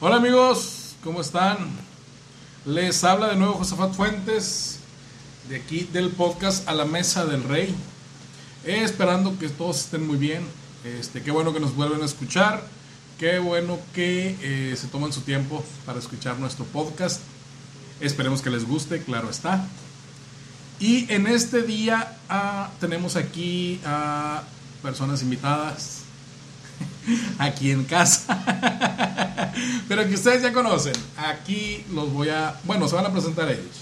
Hola amigos, ¿cómo están? Les habla de nuevo Josafat Fuentes, de aquí del podcast A la Mesa del Rey. Eh, esperando que todos estén muy bien. Este, qué bueno que nos vuelven a escuchar. Qué bueno que eh, se toman su tiempo para escuchar nuestro podcast. Esperemos que les guste, claro está. Y en este día ah, tenemos aquí a personas invitadas aquí en casa. Pero que ustedes ya conocen. Aquí los voy a... Bueno, se van a presentar ellos.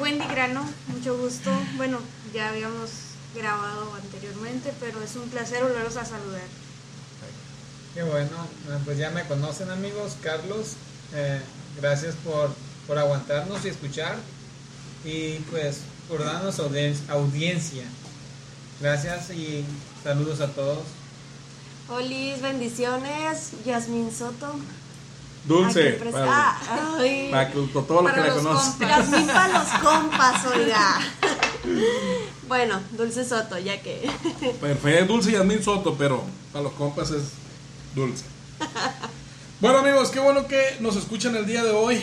Wendy Grano, mucho gusto. Bueno, ya habíamos grabado anteriormente, pero es un placer volverlos a saludar. Qué bueno, eh, pues ya me conocen amigos, Carlos, eh, gracias por, por aguantarnos y escuchar y pues por darnos audien- audiencia. Gracias y saludos a todos. Olis, bendiciones. Yasmín Soto. Dulce. Aquí pres- para- Ah, ay. para que todo lo que la conoce. Yasmín para los compas, oiga. bueno, Dulce Soto, ya que. Perfecto, Dulce Yasmín Soto, pero para los compas es Dulce. Bueno amigos, qué bueno que nos escuchan el día de hoy.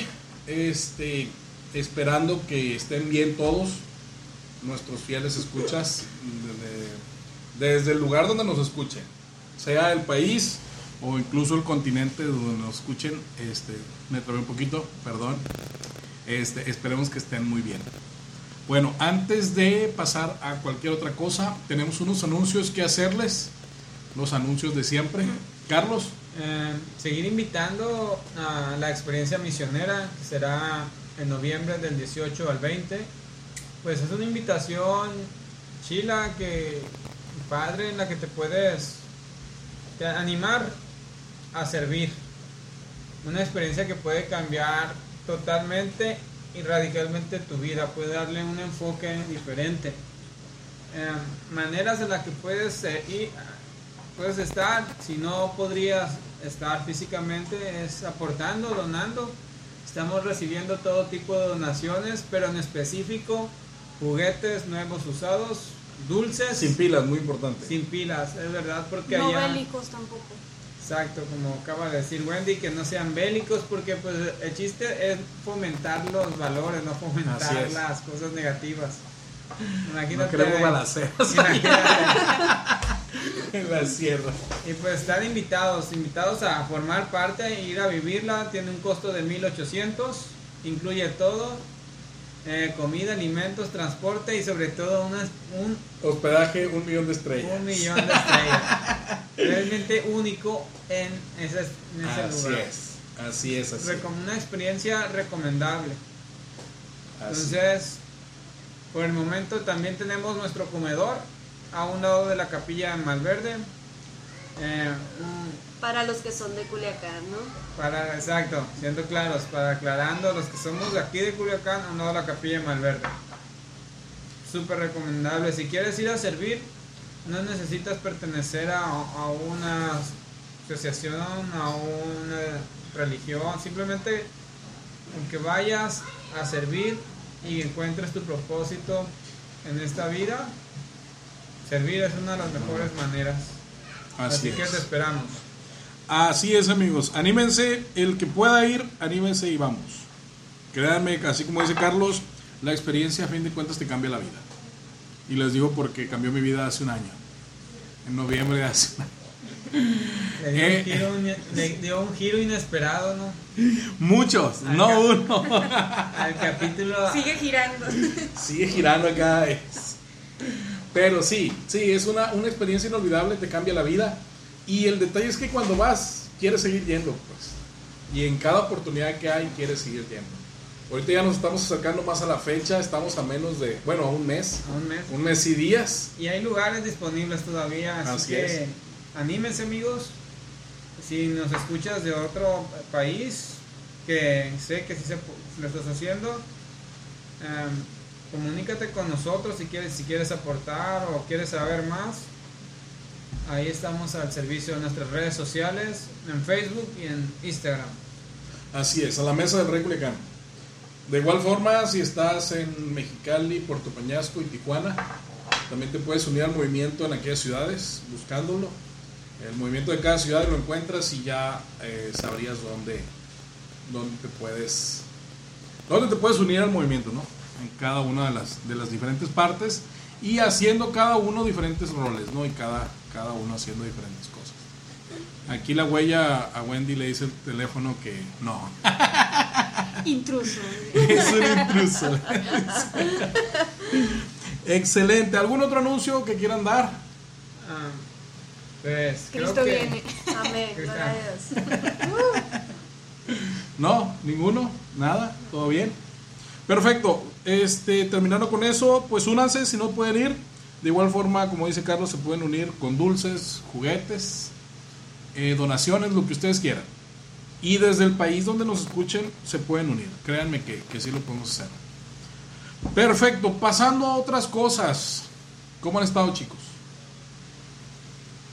Este, esperando que estén bien todos nuestros fieles escuchas desde, desde el lugar donde nos escuchen, sea el país o incluso el continente donde nos escuchen. Este, me trabé un poquito, perdón. Este, esperemos que estén muy bien. Bueno, antes de pasar a cualquier otra cosa, tenemos unos anuncios que hacerles. Los anuncios de siempre. Carlos, Eh, seguir invitando a la experiencia misionera que será en noviembre del 18 al 20. Pues es una invitación chila que padre en la que te puedes te- animar a servir. Una experiencia que puede cambiar totalmente y radicalmente tu vida, puede darle un enfoque diferente. Eh, maneras en las que puedes eh, ir, puedes estar, si no podrías estar físicamente, es aportando, donando. Estamos recibiendo todo tipo de donaciones, pero en específico juguetes nuevos usados, dulces, sin pilas, muy importante. sin pilas, es verdad, porque No allá... bélicos tampoco. Exacto, como acaba de decir Wendy, que no sean bélicos, porque pues el chiste es fomentar los valores, no fomentar las cosas negativas. No Imagínate. queremos balaceras en la sierra. Y pues están invitados, invitados a formar parte e ir a vivirla. Tiene un costo de 1800, incluye todo: eh, comida, alimentos, transporte y sobre todo unas- un, Hospedaje, un millón de estrellas. un millón de estrellas. Realmente único en ese, en ese Así lugar. es. Así es, así. Recom- una experiencia recomendable. Así. Entonces, por el momento también tenemos nuestro comedor a un lado de la capilla en Malverde. Eh, un- Para los que son de Culiacán, ¿no? para, exacto, siendo claros, para aclarando, los que somos de aquí de Culiacán, a un lado de la capilla en Malverde. Súper recomendable. Si quieres ir a servir, no necesitas pertenecer a, a una asociación, a una religión, simplemente que vayas a servir y encuentres tu propósito en esta vida, servir es una de las mejores maneras. Así Así, que es. te esperamos. Así es, amigos. Anímense, el que pueda ir, anímense y vamos. Créanme, que así como dice Carlos, la experiencia a fin de cuentas te cambia la vida. Y les digo porque cambió mi vida hace un año. En noviembre de hace un año. Le dio, Eh. un giro, ine- le dio un giro inesperado, ¿no? Muchos, no uno. Al capítulo. Sigue girando. Sigue girando acá. es. Pero sí, sí, es una, una experiencia inolvidable, te cambia la vida. Y el detalle es que cuando vas, quieres seguir yendo, pues. Y en cada oportunidad que hay, quieres seguir yendo. Ahorita ya nos estamos acercando más a la fecha, estamos a menos de, bueno, a un mes. A un mes. Un mes y días. Y hay lugares disponibles todavía, así, Así que es. anímense amigos. Si nos escuchas de otro país, que sé que si se, lo estás haciendo, em, comunícate con nosotros si quieres, si quieres aportar o quieres saber más. Ahí estamos al servicio de nuestras redes sociales, en Facebook y en Instagram. Así es, a la mesa del Rey Culiacán. De igual forma, si estás en Mexicali, Puerto Peñasco y Tijuana, también te puedes unir al movimiento en aquellas ciudades, buscándolo. El movimiento de cada ciudad lo encuentras y ya eh, sabrías dónde, dónde te puedes dónde te puedes unir al movimiento, ¿no? En cada una de las, de las diferentes partes y haciendo cada uno diferentes roles, ¿no? Y cada, cada uno haciendo diferentes cosas. Aquí la huella a Wendy le dice el teléfono que no. Intruso. es un intruso. Excelente. ¿Algún otro anuncio que quieran dar? Ah, pues creo Cristo que viene. Amén, gloria a Dios. No, ninguno, nada, todo bien. Perfecto. Este, terminando con eso, pues únanse si no pueden ir. De igual forma, como dice Carlos, se pueden unir con dulces, juguetes, eh, donaciones, lo que ustedes quieran. Y desde el país donde nos escuchen, se pueden unir. Créanme que, que sí lo podemos hacer. Perfecto. Pasando a otras cosas. ¿Cómo han estado, chicos?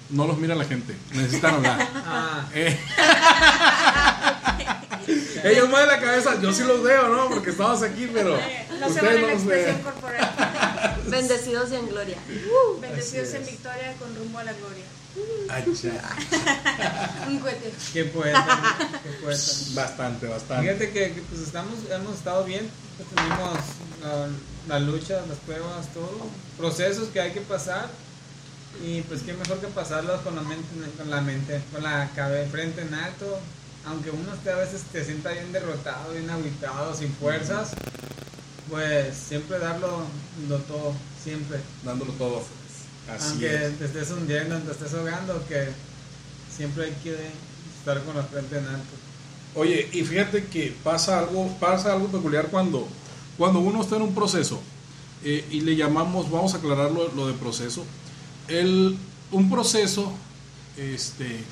No los mira la gente. Necesitan hablar. ah, Eh. Ellos mueven la cabeza, yo sí los veo, ¿no? Porque estamos aquí, pero. No se ustedes vale no la los expresión ven. corporal. Bendecidos y en gloria. Bendecidos Así en victoria con rumbo a la gloria. Ay, cha. Un cohete. qué poeta, qué poeta. Bastante, bastante. Fíjate que, que, pues estamos, hemos estado bien, pues, tenemos la, la lucha, las pruebas, todo, procesos que hay que pasar y pues qué mejor que pasarlos con la mente, con la mente, con la cabeza frente en alto, aunque uno esté a veces te sienta bien derrotado, bien aguitado, sin fuerzas, pues siempre darlo lo todo, siempre. Dándolo todo. Así aunque es. te estés hundiendo, te estés ahogando, que siempre hay que estar con la frente en alto. Oye, y fíjate que pasa algo, pasa algo peculiar cuando, cuando uno está en un proceso eh, y le llamamos, vamos a aclarar lo, lo de proceso. El, un proceso, este,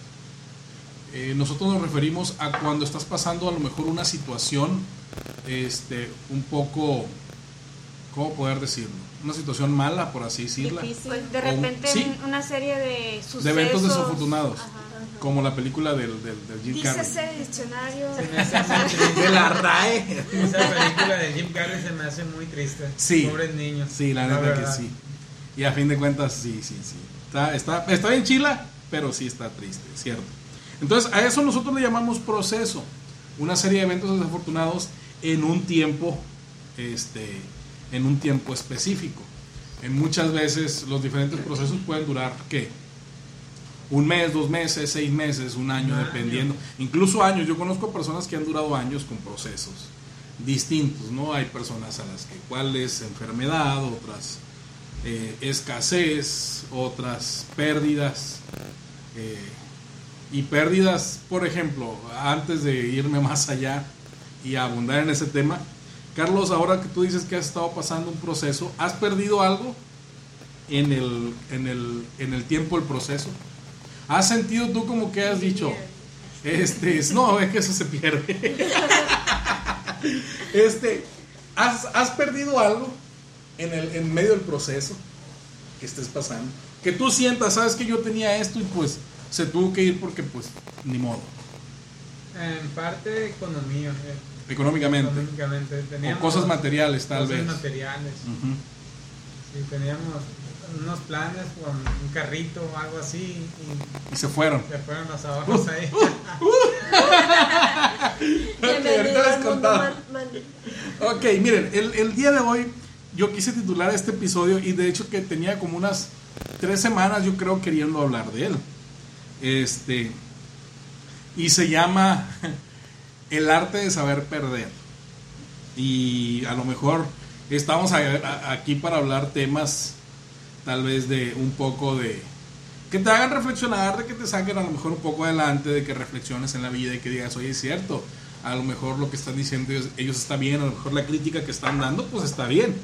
eh, nosotros nos referimos a cuando estás pasando a lo mejor una situación, este, un poco, ¿cómo poder decirlo? Una situación mala, por así decirla. Difícil. Pues de repente sí. una serie de sucesos. De eventos desafortunados, Ajá. como la película del, del, del Jim Carrey. Dícese diccionario. Se me hace muy triste. De la RAE. Esa película de Jim Carrey se me hace muy triste. Sí. Pobres niños. Sí, la neta que verdad. sí. Y a fin de cuentas, sí, sí, sí. Está, está, está bien chila, pero sí está triste, cierto. Entonces, a eso nosotros le llamamos proceso. Una serie de eventos desafortunados en un tiempo, este, en un tiempo específico. En muchas veces los diferentes procesos pueden durar, ¿qué? Un mes, dos meses, seis meses, un año, Un año. dependiendo. Incluso años. Yo conozco personas que han durado años con procesos distintos, ¿no? Hay personas a las que cuál es enfermedad, otras eh, escasez, otras pérdidas. eh, y pérdidas, por ejemplo, antes de irme más allá y abundar en ese tema, Carlos, ahora que tú dices que has estado pasando un proceso, ¿has perdido algo en el, en el, en el tiempo del proceso? ¿Has sentido tú como que has dicho, este, es- no, es que eso se pierde? este, ¿has, has perdido algo en, el, en medio del proceso que estés pasando? Que tú sientas, sabes que yo tenía esto y pues se tuvo que ir porque pues ni modo, En parte economía. eh, económicamente. Económicamente. O Teníamos cosas materiales tal cosas vez. materiales. Sí, teníamos unos planes con un carrito o algo así y Y se fueron. se fueron los ahorros ahí. Mundo contaba. man- man- Ok, miren, el, el día de hoy yo quise titular este episodio y de hecho que tenía como unas tres semanas yo creo queriendo hablar de él. Este, y se llama El arte de saber perder. Y a lo mejor estamos aquí para hablar temas tal vez de un poco de... Que te hagan reflexionar, de que te saquen a lo mejor un poco adelante, de que reflexiones en la vida y que digas, oye, es cierto, a lo mejor lo que están diciendo ellos, ellos está bien, a lo mejor la crítica que están dando, pues está bien.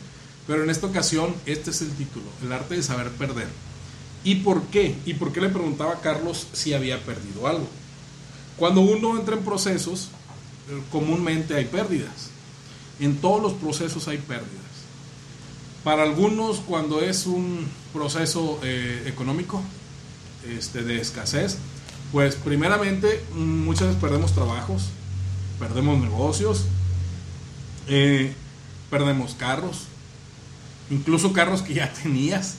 Pero en esta ocasión, este es el título, el arte de saber perder. ¿Y por qué? ¿Y por qué le preguntaba a Carlos si había perdido algo? Cuando uno entra en procesos, eh, comúnmente hay pérdidas. En todos los procesos hay pérdidas. Para algunos, cuando es un proceso eh, económico, este, de escasez, pues primeramente mm, muchas veces perdemos trabajos, perdemos negocios, eh, perdemos carros, incluso carros que ya tenías,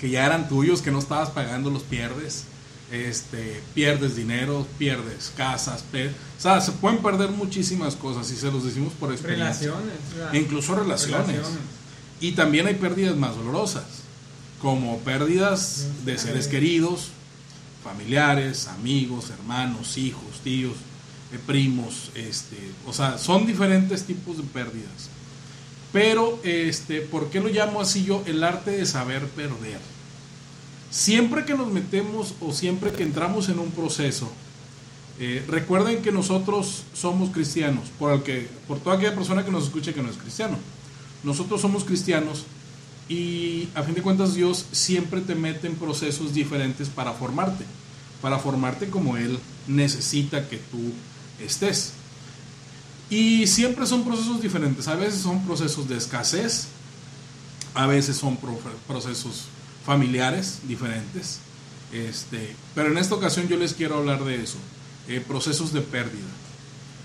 que ya eran tuyos, que no estabas pagando, los pierdes. Este, pierdes dinero, pierdes casas, per- o sea, se pueden perder muchísimas cosas y se los decimos por experiencia. Relaciones. E incluso relaciones. Y también hay pérdidas más dolorosas, como pérdidas de seres queridos, familiares, amigos, hermanos, hijos, tíos, eh, primos, este, o sea, son diferentes tipos de pérdidas. Pero, este, ¿por qué lo llamo así yo? El arte de saber perder. Siempre que nos metemos o siempre que entramos en un proceso, eh, recuerden que nosotros somos cristianos, por, el que, por toda aquella persona que nos escuche que no es cristiano. Nosotros somos cristianos y a fin de cuentas Dios siempre te mete en procesos diferentes para formarte, para formarte como Él necesita que tú estés. Y siempre son procesos diferentes, a veces son procesos de escasez, a veces son pro- procesos familiares diferentes, este, pero en esta ocasión yo les quiero hablar de eso, eh, procesos de pérdida.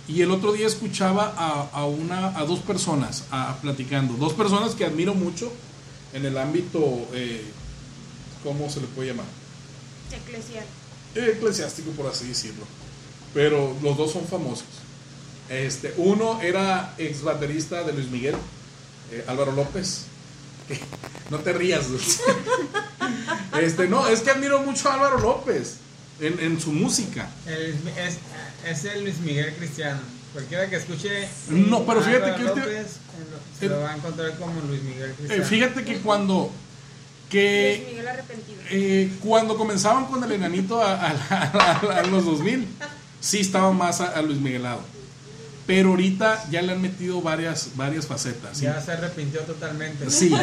Y el otro día escuchaba a, a una, a dos personas a- platicando, dos personas que admiro mucho en el ámbito, eh, ¿cómo se le puede llamar? Eclesial. eclesiástico, por así decirlo. Pero los dos son famosos. Este, uno era ex baterista de Luis Miguel, eh, Álvaro López. Que- no te rías, Dulce. Este, no, es que admiro mucho a Álvaro López en, en su música. El- es, es el Luis Miguel Cristiano. Cualquiera que escuche. No, pero fíjate Álvaro que este- López, se el- lo va a encontrar como Luis Miguel Eh, Cristiano. fíjate que cuando Luis que Miguel arrepentido. eh, cuando comenzaban con el enanito a, a- a- a los 2000, sí estaba más a, a Luis Miguelado. Pero ahorita ya le han metido varias, varias facetas. ¿sí? Ya se arrepintió totalmente. Sí.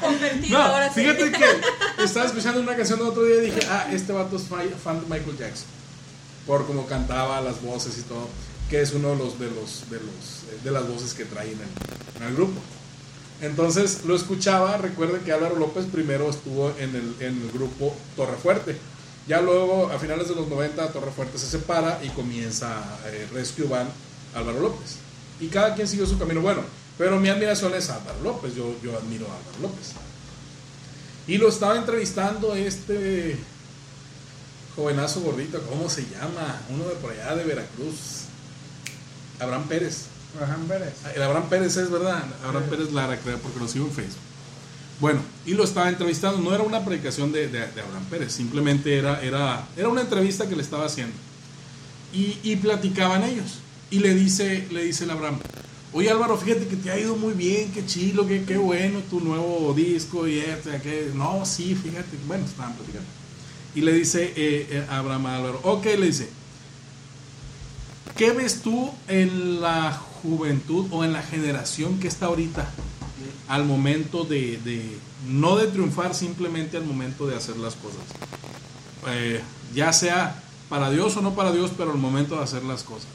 Convertido No, ahora sí. fíjate que estaba escuchando una canción el otro día y dije, ah, este vato es fa- fan de Michael Jackson. Por cómo cantaba, las voces y todo, que es uno de los de los de los eh, de las voces que trae en el, en el grupo. Entonces lo escuchaba, recuerden que Álvaro López primero estuvo en el, en el grupo Torrefuerte. Ya luego, a finales de los 90, Torrefuerte se separa y comienza eh, Rescue Band Álvaro López. Y cada quien siguió su camino. Bueno, pero mi admiración es a Álvaro López. Yo, yo admiro a Álvaro López. Y lo estaba entrevistando este jovenazo gordito, ¿cómo se llama? Uno de por allá de Veracruz. Abraham Pérez. Abraham Pérez. El Abraham Pérez es verdad. Abraham Pérez Lara, creo, porque lo sigo en Facebook. Bueno, y lo estaba entrevistando. No era una predicación de, Abraham Pérez, simplemente era, era, era una entrevista que le estaba haciendo. Y, platicaban ellos. Y le dice, le dice el Abraham, oye Álvaro, fíjate que te ha ido muy bien, qué chilo, qué, qué bueno tu nuevo disco y este, aquel". No, sí, fíjate. Bueno, estaban platicando. Y le dice eh, eh, Abraham Álvaro, ok, le dice, ¿qué ves tú en la juventud o en la generación que está ahorita al momento de, de- no de triunfar, simplemente al momento de hacer las cosas? Eh, ya sea para Dios o no para Dios, pero al momento de hacer las cosas.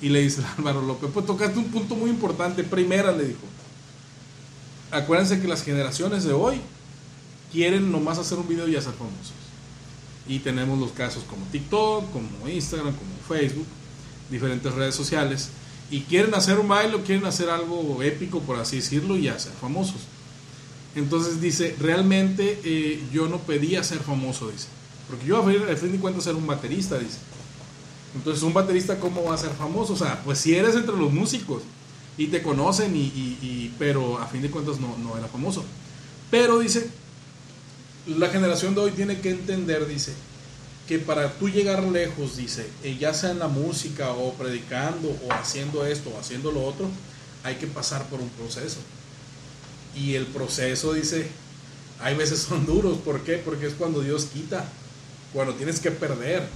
Y le dice Álvaro López, pues tocaste un punto muy importante. Primera le dijo, acuérdense que las generaciones de hoy quieren nomás hacer un video y hacer famosos. Y tenemos los casos como TikTok, como Instagram, como Facebook, diferentes redes sociales. Y quieren hacer un baile o quieren hacer algo épico, por así decirlo, y hacer famosos. Entonces dice, realmente eh, yo no pedía ser famoso, dice. Porque yo a fin, de cuentas era un baterista, dice. Entonces un baterista, ¿cómo va a ser famoso? O sea, pues si eres entre los músicos y te conocen, y- pero a fin de cuentas no, no era famoso. Pero dice, la generación de hoy tiene que entender, dice, que para tú llegar lejos, dice, eh, ya sea en la música o predicando o haciendo esto o haciendo lo otro, hay que pasar por un proceso. Y el proceso, dice, hay veces son duros. ¿Por qué? Porque es cuando Dios quita, cuando tienes que perder,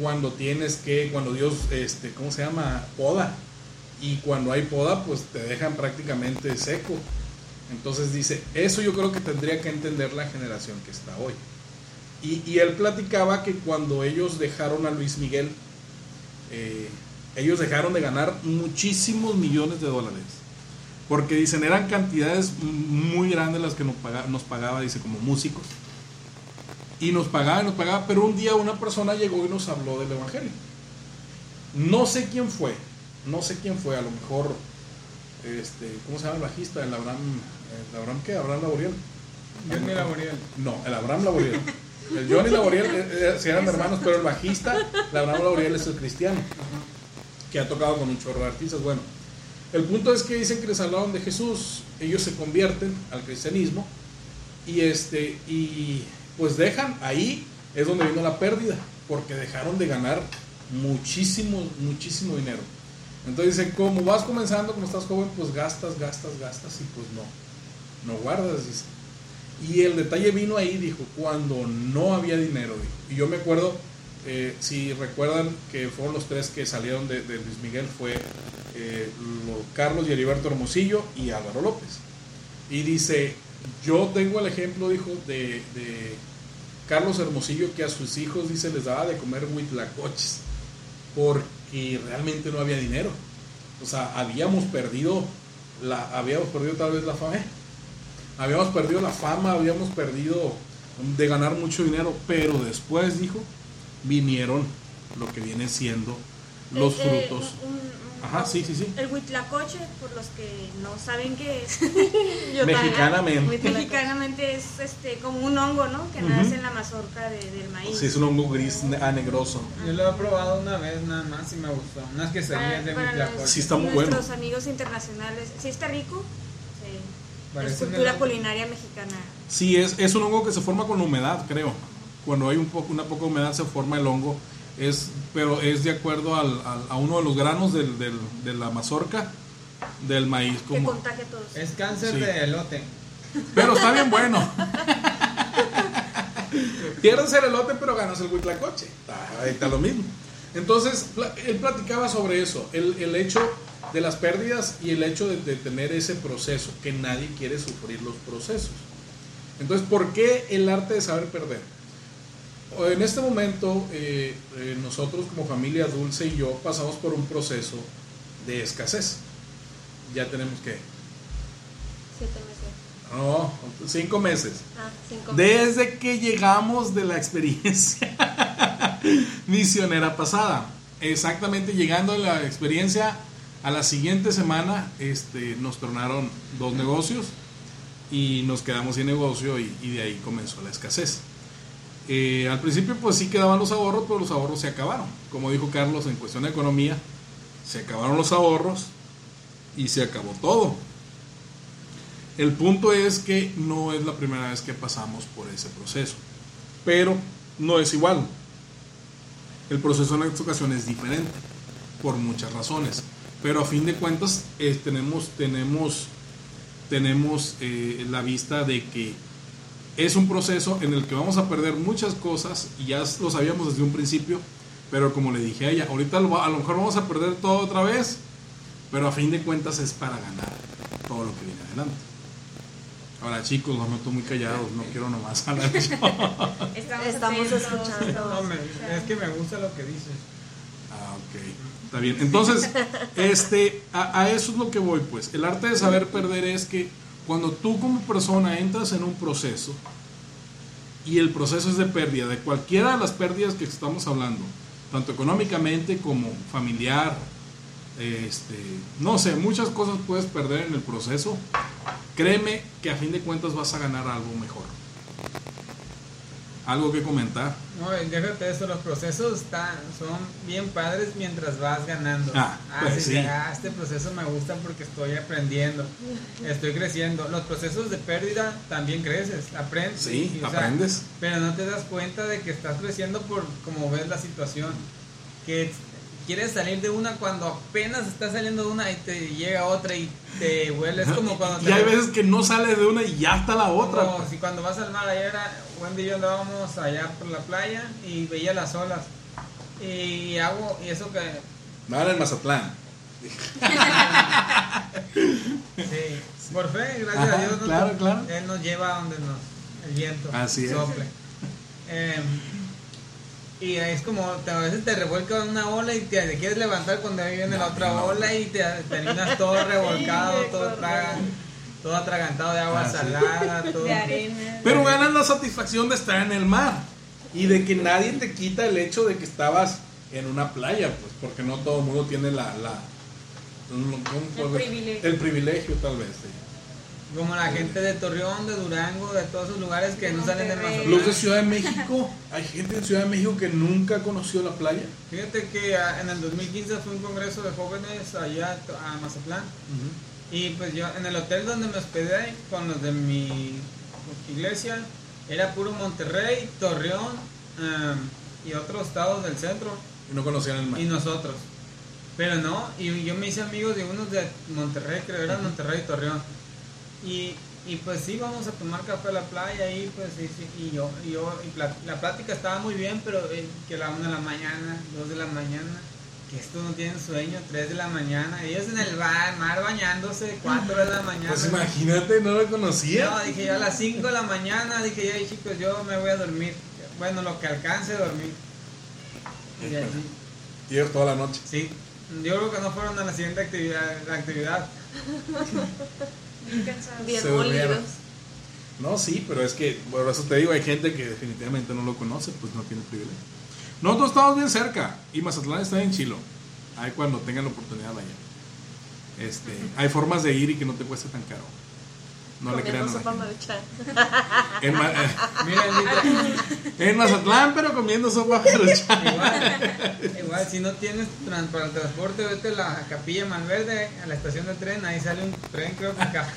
cuando tienes que, cuando Dios, este, ¿cómo se llama? Poda. Y cuando hay poda, pues te dejan prácticamente seco. Entonces dice, eso yo creo que tendría que entender la generación que está hoy. Y, y él platicaba que cuando ellos dejaron a Luis Miguel, eh, ellos dejaron de ganar muchísimos millones de dólares. Porque dicen, eran cantidades muy grandes las que nos pagaba, nos pagaba dice, como músicos. Y nos pagaba, nos pagaba, pero un día una persona llegó y nos habló del Evangelio. No sé quién fue, no sé quién fue, a lo mejor, este, ¿cómo se llama el bajista? El Abraham, ¿el Abraham qué? Abraham Laboriel. Laboriel. No, el Abraham Laboriel. El Johnny Laboriel, eh, eh, si eran hermanos, pero el bajista, el Abraham Laboriel es el cristiano, que ha tocado con un chorro de artistas. Bueno, el punto es que dicen que les hablaron de Jesús, ellos se convierten al cristianismo y este y pues dejan ahí es donde vino la pérdida, porque dejaron de ganar muchísimo, muchísimo dinero. Entonces dicen, como vas comenzando, como estás joven, pues gastas, gastas, gastas y pues no, no guardas, dice. Y el detalle vino ahí, dijo, cuando no había dinero. Y yo me acuerdo, eh, si recuerdan que fueron los tres que salieron de, de Luis Miguel, fue eh, lo- Carlos y Heriberto Hermosillo y Álvaro López. Y dice, yo tengo el ejemplo, dijo, de, de Carlos Hermosillo que a sus hijos, dice, les daba de comer huitlacoches, porque realmente no había dinero. O sea, habíamos perdido, la, habíamos perdido tal vez la fama. Habíamos perdido la fama, habíamos perdido de ganar mucho dinero, pero después, dijo, vinieron lo que viene siendo los Eh, eh, frutos. un- un- Ajá, sí, sí, sí. El huitlacoche, por los que no saben qué es, Yo Mexicanamente. mexicanamente es este como un hongo, ¿no? Que nace en la mazorca de- del maíz. Sí, es un hongo gris ah, negroso. Yo lo he probado una vez nada más y me gustó. Unas quesadillas de para huitlacoche. los- Sí, está muy bueno. nuestros amigos internacionales. Sí, está rico. Sí. Parece es un cultura helado. culinaria mexicana. Sí, es, es un hongo que se forma con la humedad, creo. Cuando hay un poco, una poca humedad se forma el hongo. Es, pero es de acuerdo al, al- a uno de los granos del, del- de la mazorca del maíz. Que Como, contagia a todos. Es cáncer Sí. de elote. pero está bien bueno. Pierdes el elote, pero ganas el huitlacoche. Ahí está lo mismo. Entonces, él platicaba sobre eso, el, el hecho de las pérdidas y el hecho de, de tener ese proceso, que nadie quiere sufrir los procesos. Entonces, ¿por qué el arte de saber perder? En este momento, eh, eh, nosotros como familia Dulce y yo pasamos por un proceso de escasez. Ya tenemos que, Siete meses. no, cinco meses. Ah, cinco meses. Desde que llegamos de la experiencia misionera pasada. Exactamente llegando a la experiencia, a la siguiente semana este, nos tornaron dos negocios y nos quedamos sin negocio y, de ahí comenzó la escasez. Eh, al principio pues sí quedaban los ahorros, pero los ahorros se acabaron. Como dijo Carlos, en cuestión de economía, se acabaron los ahorros y se acabó todo. El punto es que no es la primera vez que pasamos por ese proceso, pero no es igual. El proceso en esta ocasión es diferente, por muchas razones, pero a fin de cuentas eh, tenemos, tenemos, tenemos eh, la vista de que es un proceso en el que vamos a perder muchas cosas y ya lo sabíamos desde un principio, pero como le dije a ella, ahorita a lo mejor vamos a perder todo otra vez, pero a fin de cuentas es para ganar todo lo que viene adelante. Ahora chicos, los noto muy callados, no quiero nomás hablar yo. Estamos, Estamos escuchando. No, me- es que me gusta lo que dices. Ah, ok. Está bien. Entonces, este, a, a eso es lo que voy, pues. El arte de saber perder es que cuando tú como persona entras en un proceso y el proceso es de pérdida, de cualquiera de las pérdidas que estamos hablando, tanto económicamente como familiar, este, no sé, muchas cosas puedes perder en el proceso. Créeme que a fin de cuentas vas a ganar algo mejor. Algo que comentar. No, déjate eso, los procesos están, son bien padres mientras vas ganando. Ah, pues sí. ah, este proceso me gusta porque estoy aprendiendo, estoy creciendo. Los procesos de pérdida también creces, aprendes. Sí, y, o sea, aprendes. pero no te das cuenta de que estás creciendo por como ves la situación. Que quieres salir de una cuando apenas estás saliendo de una y te llega otra y te vuelves como cuando Y te hay veces que no sales de una y ya está la otra. como si cuando vas al mar, ayer Wendy y yo andábamos allá por la playa y veía las olas. Y hago, y eso que, Nada en Mazatlán. Sí, por fe, gracias Ajá, a Dios. nos- claro, claro. Él nos lleva a donde nos, el viento Así es. Eh, y es como, te- a veces te revuelca una ola y te, te quieres levantar cuando ahí viene la otra no. ola y te terminas todo revolcado, Sí, todo, traga- todo atragantado de agua Ah, sí. salada, todo. De arena. Pero ganas la satisfacción de estar en el mar y de que nadie te quita el hecho de que estabas en una playa, pues, porque no todo el mundo tiene la. la ¿cómo puedo ver? privilegio. El privilegio, tal vez. sí. Como la gente de Torreón, de Durango, de todos esos lugares que no salen de. Mazatlán. Los de Ciudad de México, hay gente en Ciudad de México que nunca conoció la playa. Fíjate que ah, en el 2015 fue un congreso de jóvenes allá a Mazatlán. Y pues yo en el hotel donde me hospedé con los de mi iglesia era puro Monterrey, Torreón y otros estados del centro Y no conocían el mar. y nosotros. Pero no, y yo me hice amigos de unos de Monterrey, creo que eran Monterrey y Torreón. Y, y pues sí, vamos a tomar café a la playa y pues sí, sí, y yo, y yo y pla- la plática estaba muy bien, pero eh, que la 1 de la mañana, 2 de la mañana, que estos no tienen sueño, 3 de la mañana, ellos en el bar, mar bañándose, 4 de la mañana. Pues imagínate, no lo conocía. No, dije yo a las 5 de la mañana, dije yo, "Ay, chicos, yo me voy a dormir. Bueno, lo que alcance a dormir. Y así, Y ellos toda la noche. sí, yo creo que no fueron a la siguiente actividad. La actividad. Bien Se. No, sí, pero es que, por eso te digo, hay gente que definitivamente no lo conoce, pues no tiene privilegio. Nosotros estamos bien cerca y Mazatlán está en Chilo. Ahí cuando tengan la oportunidad vayan. Este, hay formas de ir y que no te cueste tan caro. No le crean sopa maruchan. En, Ma- eh, Mira, en Mazatlán, pero comiendo sopa maruchan. igual, igual, si no tienes para el transporte, vete a la capilla Malverde, a la estación de tren, ahí sale un tren, creo que acá.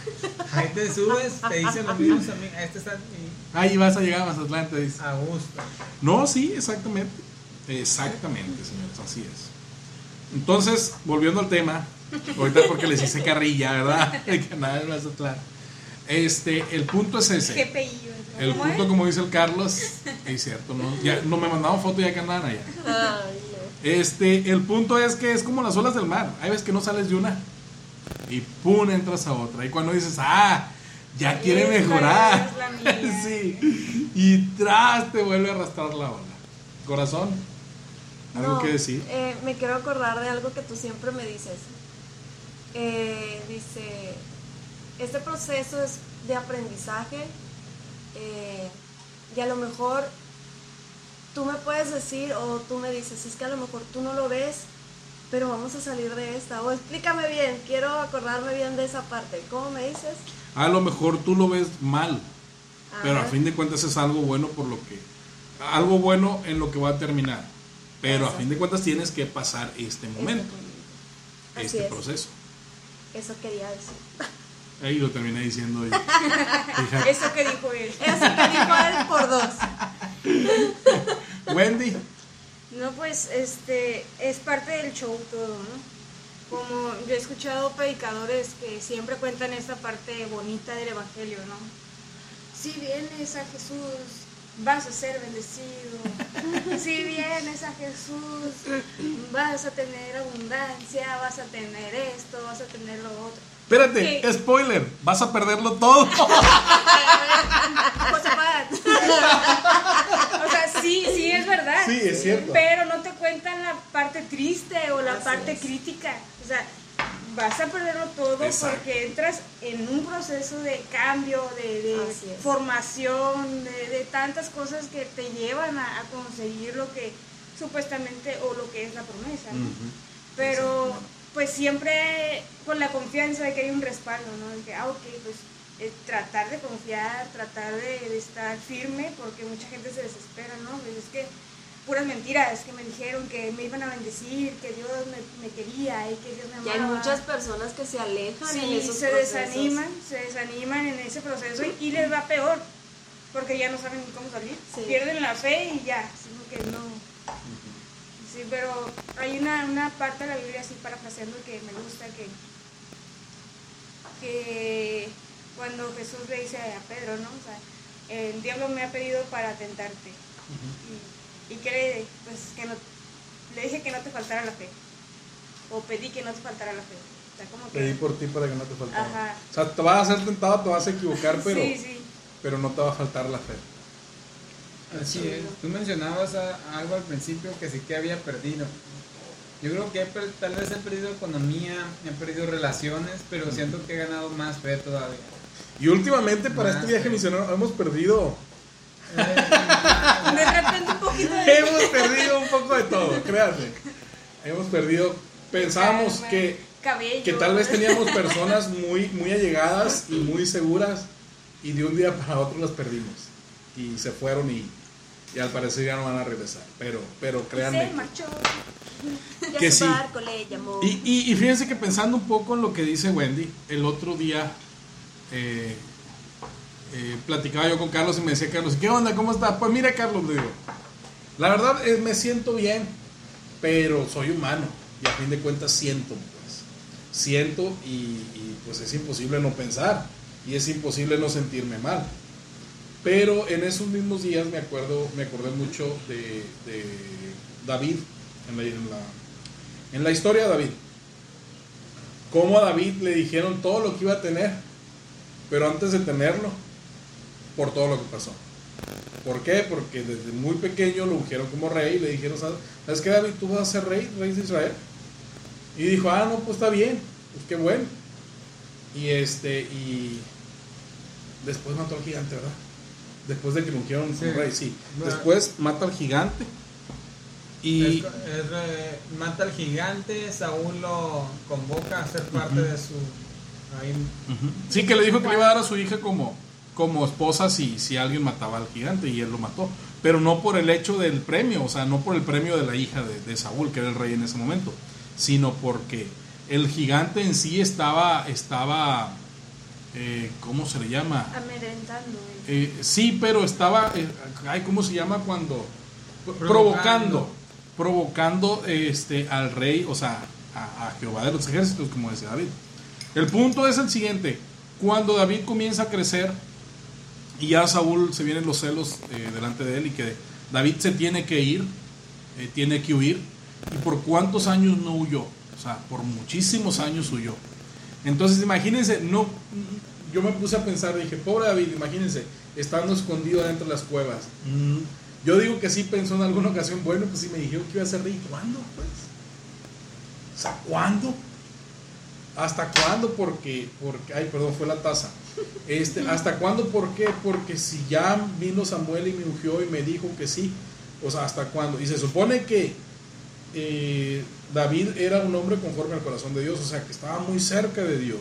Ahí te subes, te dicen los mismos amigos, este está Ahí vas a llegar a Mazatlán, te dice. a gusto. No, sí, exactamente. Exactamente, señores, así es. Entonces, volviendo al tema, ahorita porque les hice carrilla, ¿verdad? El canal de Mazatlán. Este, el punto es ese. GPI. El ¿Cómo punto, como dice el Carlos, es cierto, ¿no? Ya no me mandaban foto ya que andaban allá. Ay, Este, el punto es que es como las olas del mar. Hay veces que no sales de una y pum, entras a otra. Y cuando dices, ah, ya quiere mejorar. es la mía. sí. Y tras te vuelve a arrastrar la ola. Corazón, algo no, que decir. eh, me quiero acordar de algo que tú siempre me dices. Eh, dice, este proceso es de aprendizaje eh, y a lo mejor tú me puedes decir o tú me dices, es que a lo mejor tú no lo ves, pero vamos a salir de esta. O explícame bien, quiero acordarme bien de esa parte. ¿Cómo me dices? A lo mejor tú lo ves mal, pero a fin de cuentas es algo bueno por lo que. Algo bueno en lo que va a terminar. Pero a fin de cuentas tienes que pasar este momento, este es. proceso. Eso quería decir. Ahí lo terminé diciendo. Fíjate. Eso que dijo él. Eso que dijo él por dos. Wendy, No, pues este es parte del show todo, ¿no? Como yo he escuchado predicadores que siempre cuentan esta parte bonita del evangelio, ¿no? Si vienes a Jesús, vas a ser bendecido. Si vienes a Jesús, vas a tener abundancia, vas a tener esto, vas a tener lo otro. Espérate, ¿Qué? spoiler, vas a perderlo todo. O sea, sí, sí es verdad. Sí, es cierto. Pero no te cuentan la parte triste o la Así parte es. crítica. O sea, vas a perderlo todo Exacto. porque entras en un proceso de cambio, de, formación, de, de tantas cosas que te llevan a, a conseguir lo que supuestamente o lo que es la promesa. ¿no? Pero pues siempre con la confianza de que hay un respaldo, ¿no? De que, ah, ok, pues eh, tratar de confiar, tratar de, de estar firme, porque mucha gente se desespera, ¿no? Pues es que puras mentiras que me dijeron que me iban a bendecir, que Dios me, me quería y que Dios me Y hay amaba. muchas personas que se alejan en Sí, esos se procesos. desaniman, se desaniman en ese proceso y, y les va peor, porque ya no saben cómo salir. Sí. Pierden la fe y ya, sino que no. Pero hay una, una parte de la Biblia así parafraseando que me gusta que, que cuando Jesús le dice a Pedro, ¿no? O sea, el diablo me ha pedido para tentarte. y, y que le, pues, que no, le dije que no te faltara la fe. o pedí que no te faltara la fe. O sea, como que... Pedí por ti para que no te faltara. Ajá. O sea, te vas a ser tentado, te vas a equivocar, pero, Sí, sí. pero no te va a faltar la fe. Así es. Tú mencionabas a- algo al principio que sí que había perdido. Yo creo que tal vez he perdido economía, he perdido relaciones, pero siento que he ganado más fe todavía. Y últimamente para Más este viaje fe. misionero hemos perdido, De repente un poquito de... hemos perdido un poco de todo, créanme. Hemos perdido, pensábamos que, cabello. que tal vez teníamos personas muy, muy allegadas y muy seguras y de un día para otro las perdimos. Y se fueron y, y al parecer ya no van a regresar. Pero, pero Se créanme. marchó. Ya Que su sí. barco le llamó. Y, y, y fíjense que pensando un poco en lo que dice Wendy, el otro día eh, eh, platicaba yo con Carlos y me decía Carlos, ¿qué onda? ¿Cómo está? Pues mira Carlos, le digo, la verdad eh, me siento bien, pero soy humano y a fin de cuentas siento, pues. Siento y, y, pues es imposible no pensar y es imposible no sentirme mal. Pero en esos mismos días me acuerdo, me acordé mucho de, David en la, en la, historia de David. Cómo a David le dijeron todo lo que iba a tener, pero antes de tenerlo, por todo lo que pasó. ¿Por qué? Porque desde muy pequeño lo ungieron como rey y le dijeron, ¿sabes ¿sabes qué David? Tú vas a ser rey, rey de Israel. Y dijo, ah, no, pues está bien, pues qué bueno. Y este, y después mató al gigante, ¿verdad? Después de que como Sí. rey, sí. Después mata al gigante. Y Es- es, mata al gigante, Saúl lo convoca a ser parte de su... ahí-. Sí, que le dijo que le iba a dar a su hija como, como esposa si, si alguien mataba al gigante y él lo mató. Pero no por el hecho del premio, o sea, no por el premio de la hija de, de Saúl, que era el rey en ese momento, sino porque el gigante en sí estaba, estaba eh, ¿cómo se le llama? Amedrentando. eh. Eh, sí, pero estaba, eh, ay, ¿cómo se llama cuando? Provocando, Provocando. provocando este, al rey, o sea, a, a Jehová de los ejércitos, como decía David. El punto es el siguiente, cuando David comienza a crecer y ya Saúl se vienen los celos eh, delante de él y que David se tiene que ir, eh, tiene que huir, y por cuántos años no huyó, o sea, por muchísimos años huyó. Entonces, imagínense, no, yo me puse a pensar, dije, pobre David, imagínense, estando escondido dentro de las cuevas. Mm, Yo digo que sí pensó en alguna ocasión, bueno, pues sí me dijeron que iba a ser rey, ¿cuándo? Pues? O sea, ¿cuándo? ¿Hasta cuándo? Porque, porque, ay, perdón, fue la taza. Este, ¿Hasta cuándo? ¿Por qué? Porque si ya vino Samuel y me ungió y me dijo que sí, o sea, ¿hasta cuándo? Y se supone que eh, David era un hombre conforme al corazón de Dios, o sea, que estaba muy cerca de Dios,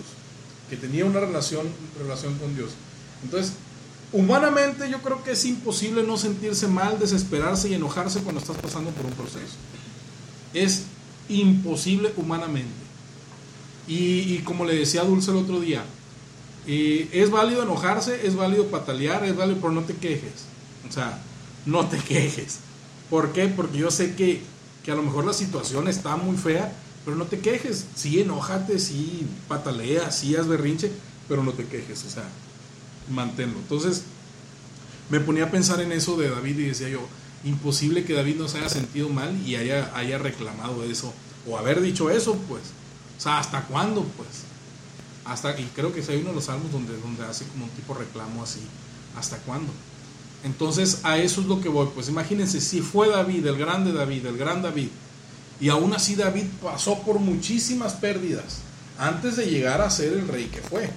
que tenía una relación, relación con Dios. Entonces, humanamente yo creo que es imposible no sentirse mal, desesperarse y enojarse cuando estás pasando por un proceso. Es imposible humanamente. Y, y como le decía Dulce el otro día, eh, es válido enojarse, es válido patalear, es válido, pero no te quejes. O sea, no te quejes. ¿Por qué? Porque yo sé que, que a lo mejor la situación está muy fea, pero no te quejes. Sí, enójate, sí, patalea, sí, haz berrinche, pero no te quejes. O sea, manténlo. Entonces, me ponía a pensar en eso de David y decía yo, imposible que David no se haya sentido mal y haya, haya reclamado eso, o haber dicho eso, pues. O sea, ¿hasta cuándo, pues? Hasta, y creo que hay uno de los salmos donde, donde hace como un tipo reclamo así. ¿Hasta cuándo? Entonces, a eso es lo que voy. Pues imagínense, si fue David, el grande David, el gran David, y aún así David pasó por muchísimas pérdidas antes de llegar a ser el rey que fue.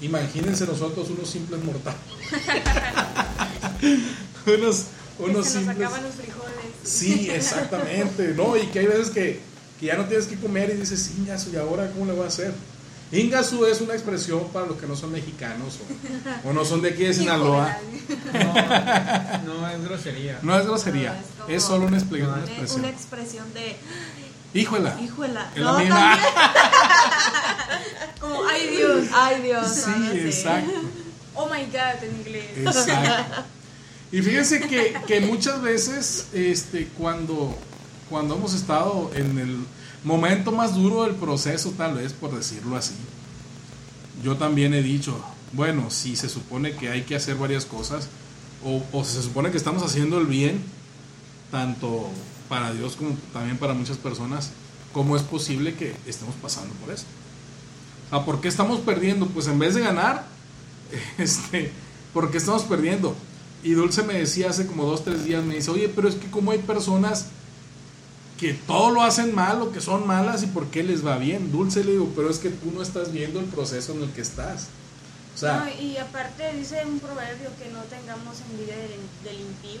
Imagínense nosotros unos simples mortales. unos Que unos se nos simples. acaban los frijoles. Sí, exactamente, ¿no? Y que hay veces que, que ya no tienes que comer y dices, Ingasu, ¿y ahora cómo le voy a hacer? Ingasu es una expresión para los que no son mexicanos o, o no son de aquí de Sinaloa. No, no es grosería. No es grosería, No, es como- es solo una, expli- una Una, expresión. una expresión de, híjola. Es No. Como, ay Dios. Ay, Dios. Sí, no, no sé. exacto. Oh my God en inglés. Exacto. Y fíjense que, que muchas veces, este, cuando, cuando hemos estado en el momento más duro del proceso, tal vez por decirlo así, yo también he dicho, bueno, si se supone que hay que hacer varias cosas, o, o se supone que estamos haciendo el bien, tanto para Dios como también para muchas personas, ¿cómo es posible que estemos pasando por esto? O ¿por qué estamos perdiendo? Pues en vez de ganar, este, ¿por qué estamos perdiendo? Y Dulce me decía hace como dos, tres días, me dice, oye, pero es que como hay personas que todo lo hacen mal o que son malas y por qué les va bien. Dulce le digo, pero es que tú no estás viendo el proceso en el que estás. O sea, No, y aparte dice un proverbio que no tengamos envidia del, del impío.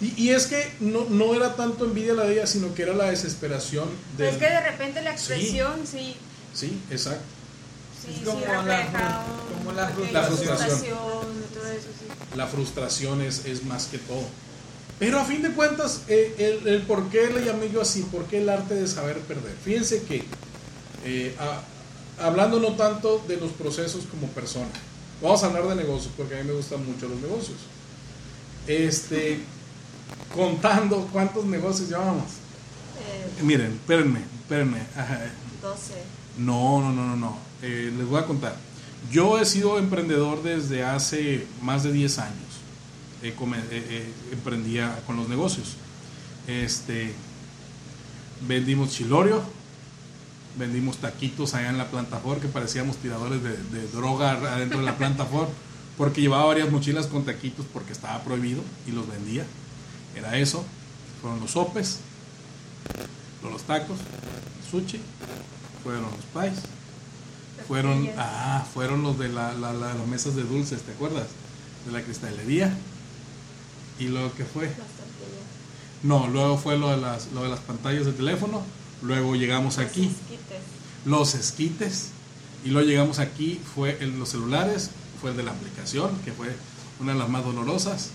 y, y es que no, no era tanto envidia la de ella, sino que era la desesperación de... es que de repente la expresión sí, Sí, exacto. sí, como la como la frustración. y todo eso, sí. La frustración es, es más que todo. Pero a fin de cuentas, eh, el, el por qué le llamé yo así, por qué el arte de saber perder. Fíjense que, eh, a- hablando no tanto de los procesos como persona, vamos a hablar de negocios, porque a mí me gustan mucho los negocios. Este, contando cuántos negocios llevamos. Eh, Miren, espérenme, espérenme. Ajá. 12. No, no, no, no, no. Eh, les voy a contar. Yo he sido emprendedor desde hace más de 10 años. Eh, eh, emprendía con los negocios. Este, vendimos chilorio, vendimos taquitos allá en la planta Ford que parecíamos tiradores de, de droga adentro de la planta Ford porque llevaba varias mochilas con taquitos porque estaba prohibido y los vendía. Era eso. Fueron los sopes, los tacos, el sushi, fueron los pies, fueron, ah, fueron los de la, la- la- las mesas de dulces, ¿te acuerdas? De la cristalería. Y luego que fue, no, luego fue lo de las, lo de las pantallas de teléfono, luego llegamos Los aquí, esquites. los esquites, y luego llegamos aquí, fue el, los celulares, fue el de la aplicación, que fue una de las más dolorosas,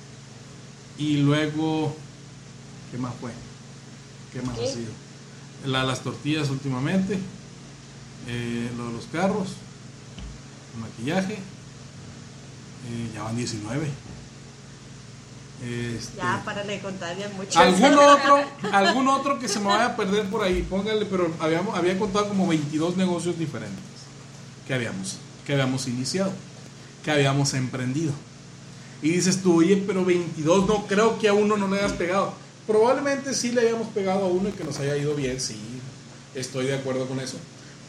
y luego, ¿qué más fue? ¿Qué más ha ¿Qué? sido? La, las tortillas últimamente, eh, lo de los carros, el maquillaje, eh, ya van 19. Este, Ya, para de contar ya mucho. ¿Algún otro, algún otro que se me vaya a perder por ahí, póngale, pero habíamos, había contado como 22 negocios diferentes que habíamos, que habíamos iniciado, que habíamos emprendido. Y dices tú, oye, pero 22 no creo que a uno no le hayas pegado. Probablemente sí le hayamos pegado a uno y que nos haya ido bien, sí, estoy de acuerdo con eso.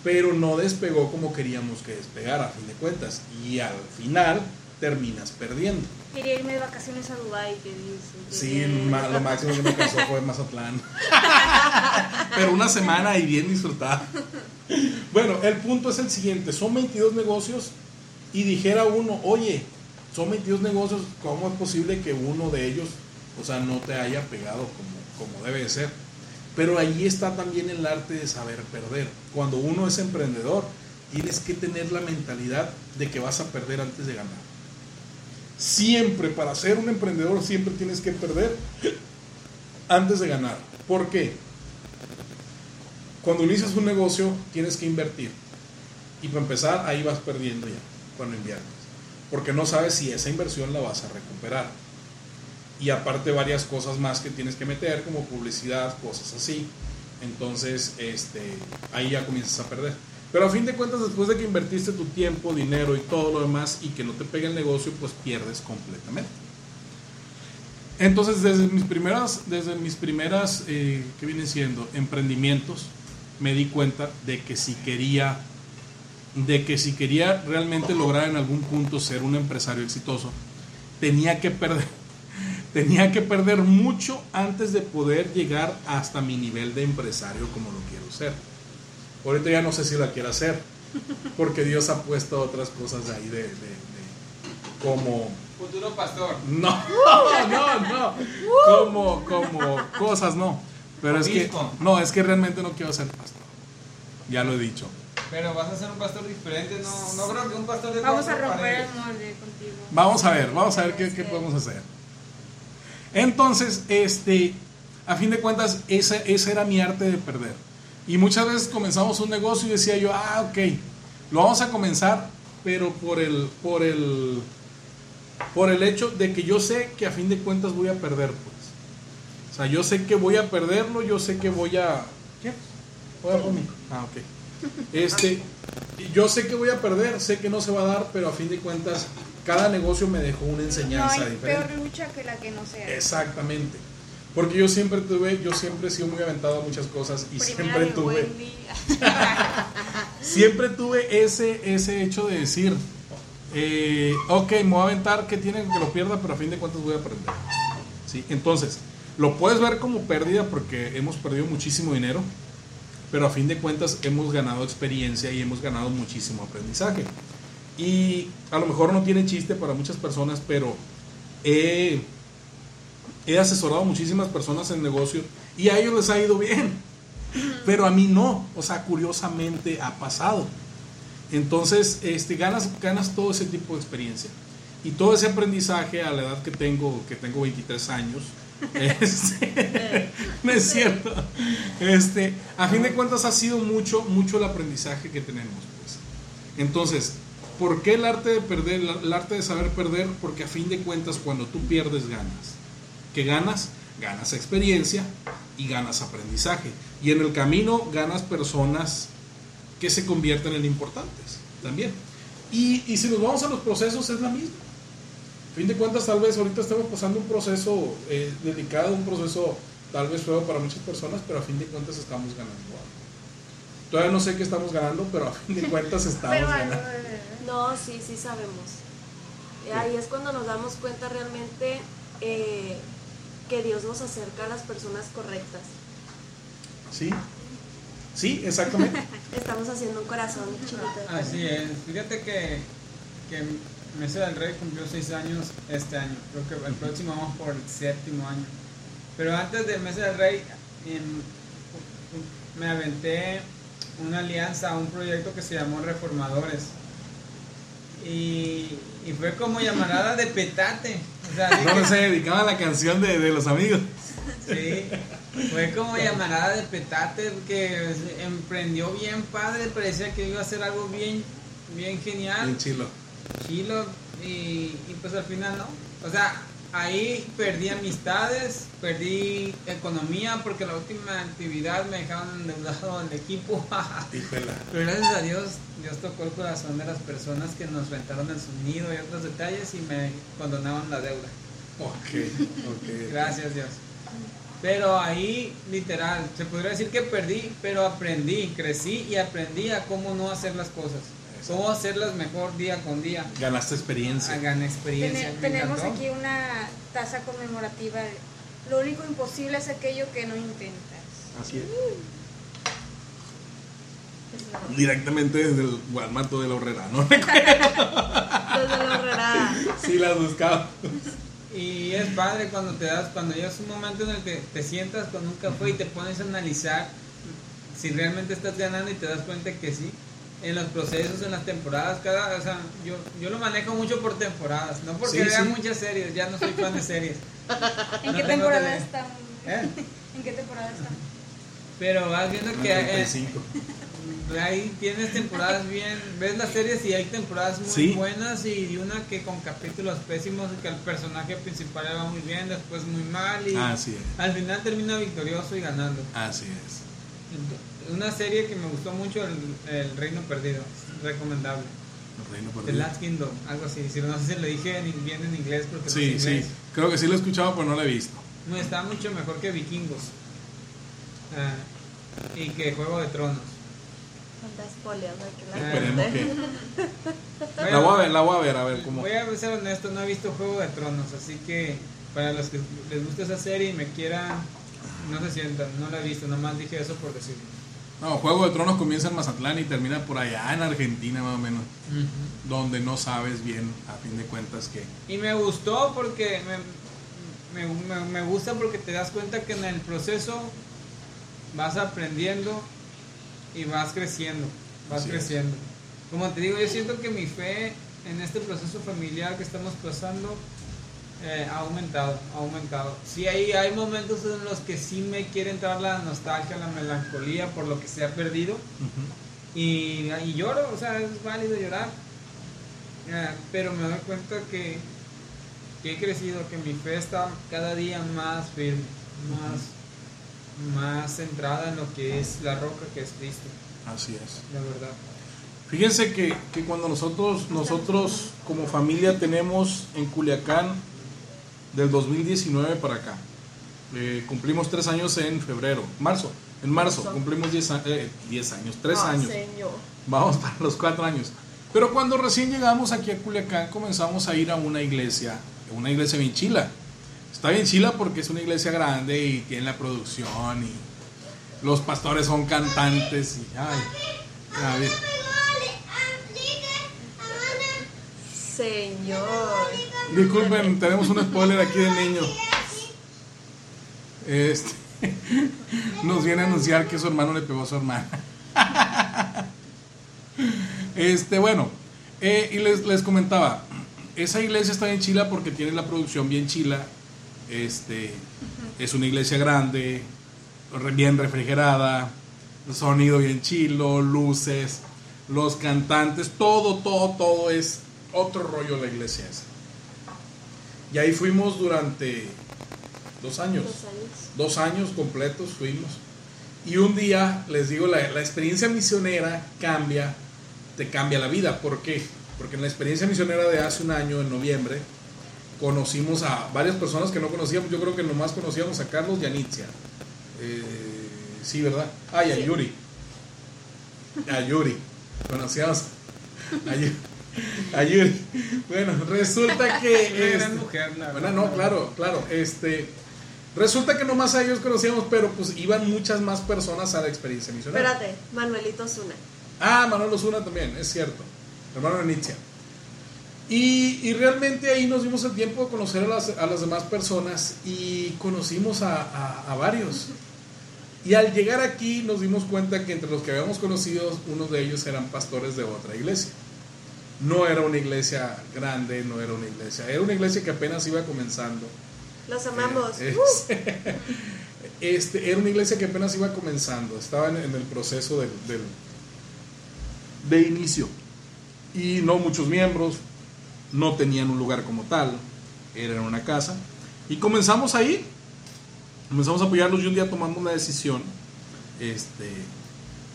Pero no despegó como queríamos que despegara, a fin de cuentas. Y al final terminas perdiendo. Quería irme de vacaciones a Dubái, que dice. Sí, lo máximo que me casó fue Mazatlán. Pero una semana y bien disfrutada. Bueno, el punto es el siguiente: son 22 negocios y dijera uno, oye, son 22 negocios, ¿cómo es posible que uno de ellos, o sea, no te haya pegado como, como debe de ser? Pero ahí está también el arte de saber perder. Cuando uno es emprendedor, tienes que tener la mentalidad de que vas a perder antes de ganar. Siempre, para ser un emprendedor, siempre tienes que perder antes de ganar. ¿Por qué? Cuando inicias un negocio, tienes que invertir. Y para empezar, ahí vas perdiendo ya, cuando inviertes. Porque no sabes si esa inversión la vas a recuperar. Y aparte varias cosas más que tienes que meter, como publicidad, cosas así. Entonces, este, ahí ya comienzas a perder. Pero a fin de cuentas, después de que invertiste tu tiempo, dinero y todo lo demás y que no te pegue el negocio, pues pierdes completamente. Entonces, desde mis primeras, desde mis primeras, eh, ¿qué vienen siendo? Emprendimientos, me di cuenta de que si quería, de que si quería realmente lograr en algún punto ser un empresario exitoso, tenía que perder, tenía que perder mucho antes de poder llegar hasta mi nivel de empresario como lo quiero ser. Ahorita ya no sé si la quiero hacer, porque Dios ha puesto otras cosas ahí de, de- de- como Futuro pastor. no, no, no. Como, como cosas, no. Pero es que, no, es que realmente no quiero ser pastor. Ya lo he dicho. Pero vas a ser un pastor diferente, no, no creo que un pastor de Vamos a romper el molde contigo. Vamos a ver, vamos a ver qué, qué podemos hacer. Entonces, este, a fin de cuentas, ese, ese era mi arte de perder. Y muchas veces comenzamos un negocio y decía yo, ah, ok, lo vamos a comenzar, pero por el, por el, por el hecho de que yo sé que a fin de cuentas voy a perder, pues. O sea, yo sé que voy a perderlo, yo sé que voy a... ¿Qué? Voy a conmigo. Ah, ok. Este, yo sé que voy a perder, sé que no se va a dar, pero a fin de cuentas, cada negocio me dejó una No enseñanza hay diferente. peor lucha que la que no sea. Exactamente. Porque yo siempre tuve, yo siempre he sido muy aventado a muchas cosas y Primera siempre tuve, siempre tuve ese, ese hecho de decir, eh, ok, me voy a aventar, que tiene que lo pierda, pero a fin de cuentas voy a aprender. ¿Sí? Entonces, lo puedes ver como pérdida porque hemos perdido muchísimo dinero, pero a fin de cuentas hemos ganado experiencia y hemos ganado muchísimo aprendizaje. Y a lo mejor no tiene chiste para muchas personas, pero he, he asesorado muchísimas personas en negocio y a ellos les ha ido bien, pero a mí no, o sea, curiosamente ha pasado. Entonces, este, ganas, ganas todo ese tipo de experiencia. Y todo ese aprendizaje a la edad que tengo, que tengo 23 años, este, no es cierto. Este, a fin de cuentas ha sido mucho, mucho el aprendizaje que tenemos. Pues. Entonces, ¿por qué el arte de perder, el arte de saber perder? Porque a fin de cuentas cuando tú pierdes ganas. ¿Qué ganas? Ganas experiencia y ganas aprendizaje. Y en el camino ganas personas que se convierten en importantes también. Y, y si nos vamos a los procesos es la misma. A fin de cuentas tal vez ahorita estamos pasando un proceso eh, delicado, un proceso tal vez feo para muchas personas, pero a fin de cuentas estamos ganando algo. Todavía no sé qué estamos ganando, pero a fin de cuentas estamos Pero ganando. eh, No, sí, sí sabemos. Ahí es cuando nos damos cuenta realmente eh, que Dios nos acerca a las personas correctas. Sí, sí, exactamente. Estamos haciendo un corazón pena. Así es. Fíjate que, que Mesa del Rey cumplió seis años este año. Creo que el próximo vamos por el séptimo año. Pero antes de Mesa del Rey em, me aventé una alianza, un proyecto que se llamó Reformadores. Y, y fue como llamarada de petate. O sea, No se dedicaba a la canción de, de los amigos. Sí, fue como llamarada de petate que emprendió bien padre, parecía que iba a hacer algo bien, bien genial, Bien chilo. chilo, y, y pues al final no. O sea, ahí perdí amistades, perdí economía porque la última actividad me dejaron endeudado el equipo. Pero gracias a Dios, Dios tocó el corazón de las personas que nos rentaron el sonido y otros detalles y me condonaron la deuda. Ok, ok. Gracias Dios. Pero ahí, literal, se podría decir que perdí, pero aprendí, crecí y aprendí a cómo no hacer las cosas. Cómo hacerlas mejor día con día. Ganaste experiencia. Hagan experiencia. Tene- me tenemos encantó. aquí una taza conmemorativa. Lo único imposible es aquello que no intentas. Así es. Directamente desde el Gualmato de la Horrera, ¿no? Desde la horrera. sí, las buscaba. Y es padre cuando te das, cuando llegas un momento en el que te sientas con un café y te pones a analizar si realmente estás ganando y te das cuenta que sí. En los procesos, en las temporadas, cada, o sea, yo, yo lo manejo mucho por temporadas, no porque Sí, vea sí. muchas series, ya no soy fan de series. ¿En No qué temporada estamos? ¿Eh? ¿En qué temporada estamos? Pero vas viendo que eh, 95. ahí tienes temporadas bien, ves las series y hay temporadas muy Sí. buenas y una que con capítulos pésimos y que el personaje principal le va muy bien, después muy mal y Así es. al final termina victorioso y ganando. Así es. Una serie que me gustó mucho, El, El Reino Perdido, recomendable. El reino The perdido. Last Kingdom, algo así. Si no sé si lo dije en- bien en inglés porque no Sí, sé sí. Creo que sí lo he escuchado, pero no lo he visto. No, está mucho mejor que Vikingos. Ah, y que Juego de Tronos. Anda spoileando aquí la Ah, que. La voy a ver, la voy a ver, a ver cómo. Voy a ser honesto, no he visto Juego de Tronos, así que para los que les gusta esa serie y me quieran, no se sientan, no la he visto, nomás dije eso por decirlo. No, Juego de Tronos comienza en Mazatlán y termina por allá en Argentina, más o menos. Donde no sabes bien, a fin de cuentas, que. Y me gustó porque me, me, me- me gusta porque te das cuenta que en el proceso vas aprendiendo y vas creciendo, vas creciendo. Como te digo, yo siento que mi fe en este proceso familiar que estamos pasando eh, ha aumentado, ha aumentado. Sí, hay, hay momentos en los que sí me quiere entrar la nostalgia, la melancolía por lo que se ha perdido. Y, y lloro, o sea, es válido llorar. Eh, pero me doy cuenta que, que he crecido, que mi fe está cada día más firme, más, más centrada en lo que es la roca que es Cristo, Así es. la verdad. Fíjense que, que cuando nosotros, nosotros como familia tenemos en Culiacán del 2019 para acá, Eh, cumplimos tres años en febrero, marzo. En marzo cumplimos 10 eh, 10 años, tres Ah, años. señor. Vamos para los cuatro años. Pero cuando recién llegamos aquí a Culiacán, comenzamos a ir a una iglesia, una iglesia bien chila. Está bien chila porque es una iglesia grande y tiene la producción y los pastores son cantantes y ay, a ver, Señor. disculpen, tenemos un spoiler aquí del niño. Este, nos viene a anunciar que su hermano le pegó a su hermana. Este, bueno, eh, y les, les comentaba, esa iglesia está bien chila porque tiene la producción bien chila. Este, es una iglesia grande, bien refrigerada, sonido bien chilo, luces, los cantantes, todo, todo, todo es otro rollo la iglesia esa. Y ahí fuimos durante dos años. Dos años. Dos años completos fuimos. Y un día, les digo, la, la experiencia misionera cambia, te cambia la vida. ¿Por qué? Porque en la experiencia misionera de hace un año, en noviembre, conocimos a varias personas que no conocíamos. Yo creo que nomás conocíamos a Carlos y a Nitzia. Eh, sí, ¿verdad? Ah, y a. Yuri. A Yuri. Conocíamos a Yuri. A Yuri. Bueno, resulta que... Este, mujer, la bueno, no, claro, claro. Este, resulta que nomás a ellos conocíamos, pero pues iban muchas más personas a la experiencia misionera. Espérate, Manuelito Zuna. Ah, Manuel Osuna también, es cierto. Hermano de Nitzia. Y, y realmente ahí nos dimos el tiempo de conocer a las, a las demás personas y conocimos a, a- a varios. Y al llegar aquí nos dimos cuenta que entre los que habíamos conocido, unos de ellos eran pastores de otra iglesia. No era una iglesia grande, no era una iglesia, era una iglesia que apenas iba comenzando. Los amamos. Eh, Uh, es- este, era una iglesia que apenas iba comenzando, estaba en, en el proceso del, del- de inicio. Y no muchos miembros, no tenían un lugar como tal, era una casa. Y comenzamos ahí, comenzamos a apoyarlos y un día tomamos la decisión este,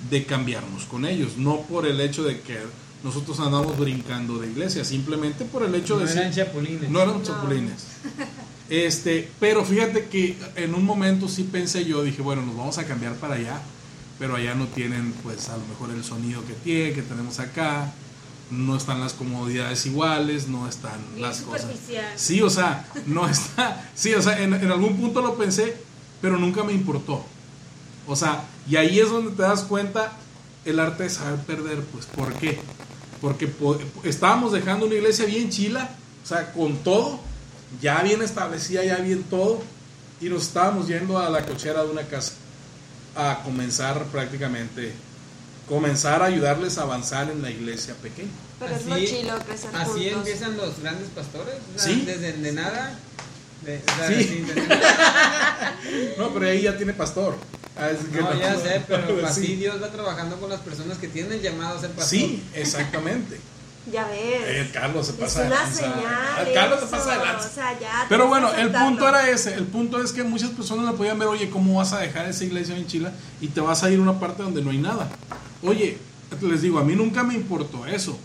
de cambiarnos con ellos. No por el hecho de que nosotros andamos brincando de iglesia, simplemente por el hecho No de eran ser- chapulines. no eran chapulines. Este, pero fíjate que en un momento sí pensé yo, dije, bueno, nos vamos a cambiar para allá, pero allá no tienen, pues, a lo mejor el sonido que tiene, que tenemos acá, no están las comodidades iguales, no están Bien las cosas. superficial. Sí, o sea, no está, sí, o sea, en, en algún punto lo pensé, pero nunca me importó. O sea, y ahí es donde te das cuenta el arte de saber perder, pues, ¿por qué? Porque po- estábamos dejando una iglesia bien chila, o sea, con todo, ya bien establecida, ya bien todo, y nos estábamos yendo a la cochera de una casa a comenzar prácticamente, comenzar a ayudarles a avanzar en la iglesia pequeña. pero es lo chilo crecer Así juntos. empiezan los grandes pastores. o sea, Sí. Desde de nada. de- sea, Sí. sin tener- No, pero ahí ya tiene pastor. Ah, es que No, ya sé, pero Sí. así Dios va trabajando con las personas que tienen llamados a ser pastor. Sí, exactamente. Ya ves. El Carlos se es pasa de una señal. El Carlos se pasa de lanza. O sea, ya. Pero bueno, el punto era ese. El punto es que muchas personas le podían ver, oye, ¿cómo vas a dejar esa iglesia en Chile y te vas a ir a una parte donde no hay nada? Oye, les digo, a mí nunca me importó eso.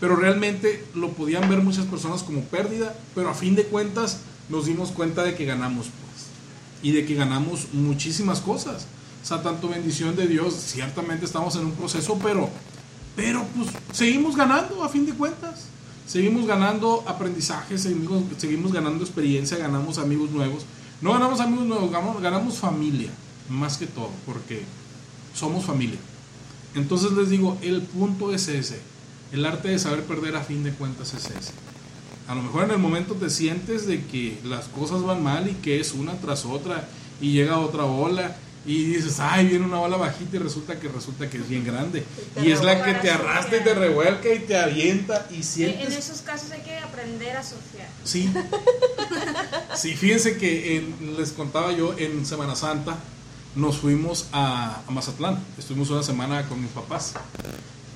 Pero realmente lo podían ver muchas personas como pérdida, pero a fin de cuentas nos dimos cuenta de que ganamos. Y de que ganamos muchísimas cosas. O sea, tanto bendición de Dios, ciertamente estamos en un proceso, pero, pero pues seguimos ganando a fin de cuentas. Seguimos ganando aprendizaje, seguimos, ganando experiencia, ganamos amigos nuevos. No ganamos amigos nuevos, ganamos familia, más que todo, porque somos familia. Entonces les digo, el punto es ese. El arte de saber perder a fin de cuentas es ese. A lo mejor en el momento te sientes de que las cosas van mal y que es una tras otra y llega otra ola y dices, ay, viene una ola bajita y resulta que resulta que es bien grande. te Y es la que te arrastra y te revuelca y te avienta y En, en sientes... esos casos hay que aprender a surfear. Sí. Sí, fíjense que en- les contaba yo en Semana Santa nos fuimos a, a Mazatlán. Estuvimos una semana con mis papás.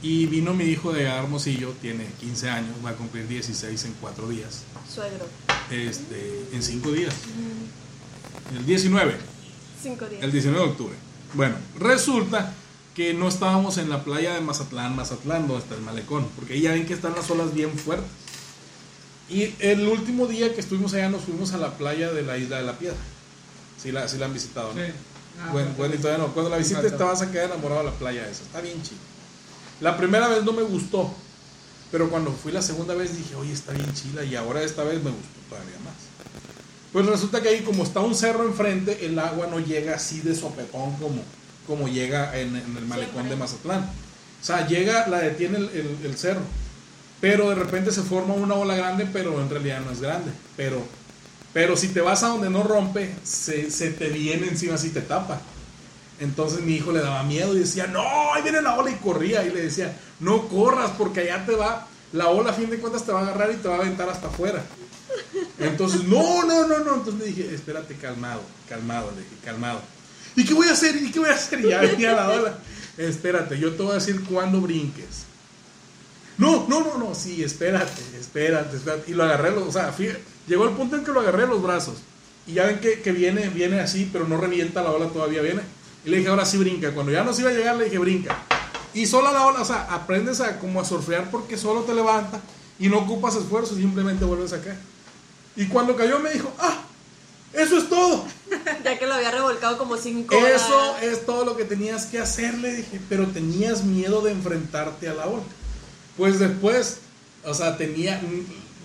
Y vino mi hijo de Hermosillo, tiene 15 años, va a cumplir 16 en 4 días. Suegro. Este, en 5 días. El 19, Cinco días. el 19 de octubre. Bueno, resulta que no estábamos en la playa de Mazatlán, Mazatlán, donde está el malecón, porque ahí ya ven que están las olas bien fuertes. Y el último día que estuvimos allá nos fuimos a la playa de la isla de la Piedra. Sí la, sí la han visitado, ¿no? Sí. Ah, Bueno, bueno, y todavía no. Cuando la visites te vas a quedar enamorado de la playa esa. Está bien chido. La primera vez no me gustó. Pero cuando fui la segunda vez dije, oye, está bien chila. Y ahora esta vez me gustó todavía más. Pues resulta que ahí, como está un cerro enfrente, el agua no llega así de sopetón como, como llega en, en el malecón Siempre. de Mazatlán. O sea, llega, la detiene el, el- el cerro. Pero de repente se forma una ola grande, pero en realidad no es grande. Pero, pero si te vas a donde no rompe, se, se te viene encima así te tapa. Entonces mi hijo le daba miedo y decía, no, ahí viene la ola y corría. Y le decía, no corras porque allá te va, la ola a fin de cuentas te va a agarrar y te va a aventar hasta afuera. Entonces, no, no, no, no. Entonces le dije, espérate, calmado, calmado, le dije, calmado. ¿Y qué voy a hacer? ¿Y qué voy a hacer? Y ya venía la ola. Espérate, yo te voy a decir cuándo brinques. No, no, no, no, sí, espérate, espérate, espérate. Y lo agarré, los- o sea, llegó el punto en que lo agarré los brazos. Y ya ven que, que viene, viene así, pero no revienta la ola, todavía viene. Y le dije, ahora sí brinca. Cuando ya nos iba a llegar, le dije, brinca. Y sola la ola, o sea, aprendes a como a surfear porque solo te levanta y no ocupas esfuerzo, simplemente vuelves a caer. Y cuando cayó me dijo, ah, eso es todo. Ya que lo había revolcado como cinco horas. Eso es todo lo que tenías que hacer, le dije, pero tenías miedo de enfrentarte a la ola. Pues después, o sea, tenía,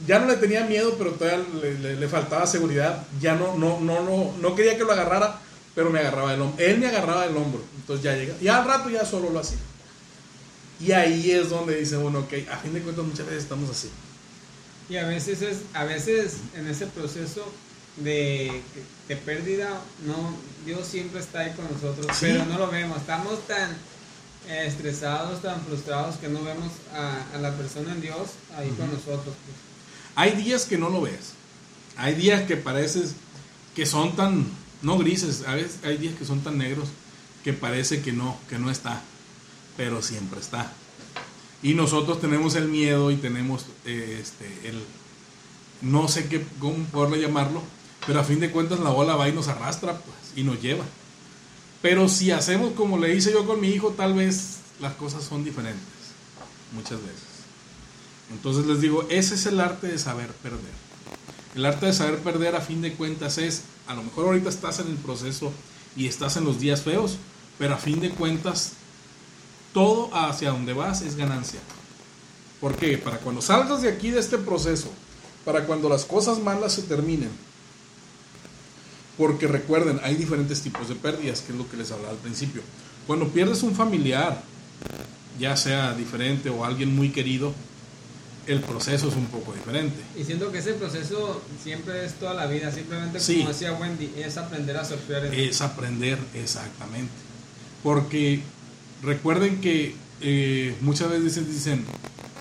ya no le tenía miedo, pero todavía le, le- le faltaba seguridad. Ya no, no, no, no, no quería que lo agarrara, pero me agarraba el hombro. Él me agarraba el hombro, entonces ya llega. Y al rato ya solo lo hacía. Y ahí es donde dice uno, ok, a fin de cuentas muchas veces estamos así. Y a veces es, a veces en ese proceso de, de pérdida, no, Dios siempre está ahí con nosotros, Sí. pero no lo vemos. Estamos tan eh, estresados, tan frustrados que no vemos a, a la persona en Dios ahí con nosotros. pues. Hay días que no lo ves. Hay días que pareces que son tan, no grises, a veces hay días que son tan negros que parece que no, que no está, pero siempre está. Y nosotros tenemos el miedo y tenemos eh, este, el, no sé qué, cómo poderle llamarlo, pero a fin de cuentas la ola va y nos arrastra pues, y nos lleva. Pero si hacemos como le hice yo con mi hijo, tal vez las cosas son diferentes, muchas veces. Entonces les digo, ese es el arte de saber perder. El arte de saber perder a fin de cuentas es, a lo mejor ahorita estás en el proceso y estás en los días feos, pero a fin de cuentas todo hacia donde vas es ganancia. ¿Por qué? Para cuando salgas de aquí de este proceso, para cuando las cosas malas se terminen, porque recuerden, hay diferentes tipos de pérdidas, que es lo que les hablaba al principio. Cuando pierdes un familiar, ya sea diferente o alguien muy querido, el proceso es un poco diferente. Y siento que ese proceso siempre es toda la vida, simplemente Sí. como decía Wendy, es aprender a surfear. Es aprender exactamente. Porque recuerden que eh, muchas veces dicen, dicen,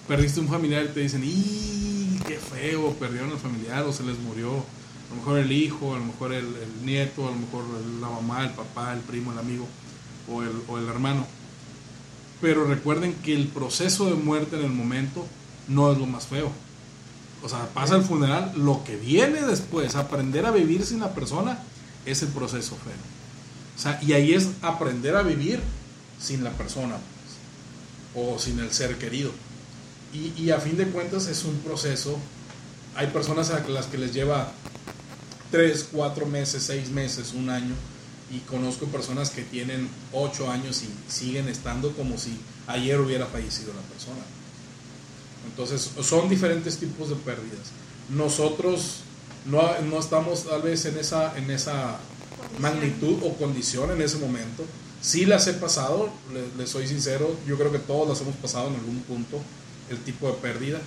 perdiste un familiar y te dicen, ¡y qué feo! Perdieron al familiar o se les murió. A lo mejor el hijo, a lo mejor el, el nieto, a lo mejor la mamá, el papá, el primo, el amigo o el, o el hermano. Pero recuerden que el proceso de muerte en el momento no es lo más feo. O sea, pasa el funeral, lo que viene después, aprender a vivir sin la persona, es el proceso feo. O sea, y ahí es aprender a vivir sin la persona, pues, o sin el ser querido. Y, y a fin de cuentas es un proceso. Hay personas a las que les lleva 3, 4 meses, 6 meses, un año. Y conozco personas que tienen 8 años y siguen estando como si ayer hubiera fallecido la persona. Entonces, son diferentes tipos de pérdidas. Nosotros no, no estamos tal vez en esa, en esa magnitud o condición en ese momento. Sí las he pasado, le- les soy sincero, yo creo que todos las hemos pasado en algún punto, el tipo de pérdida.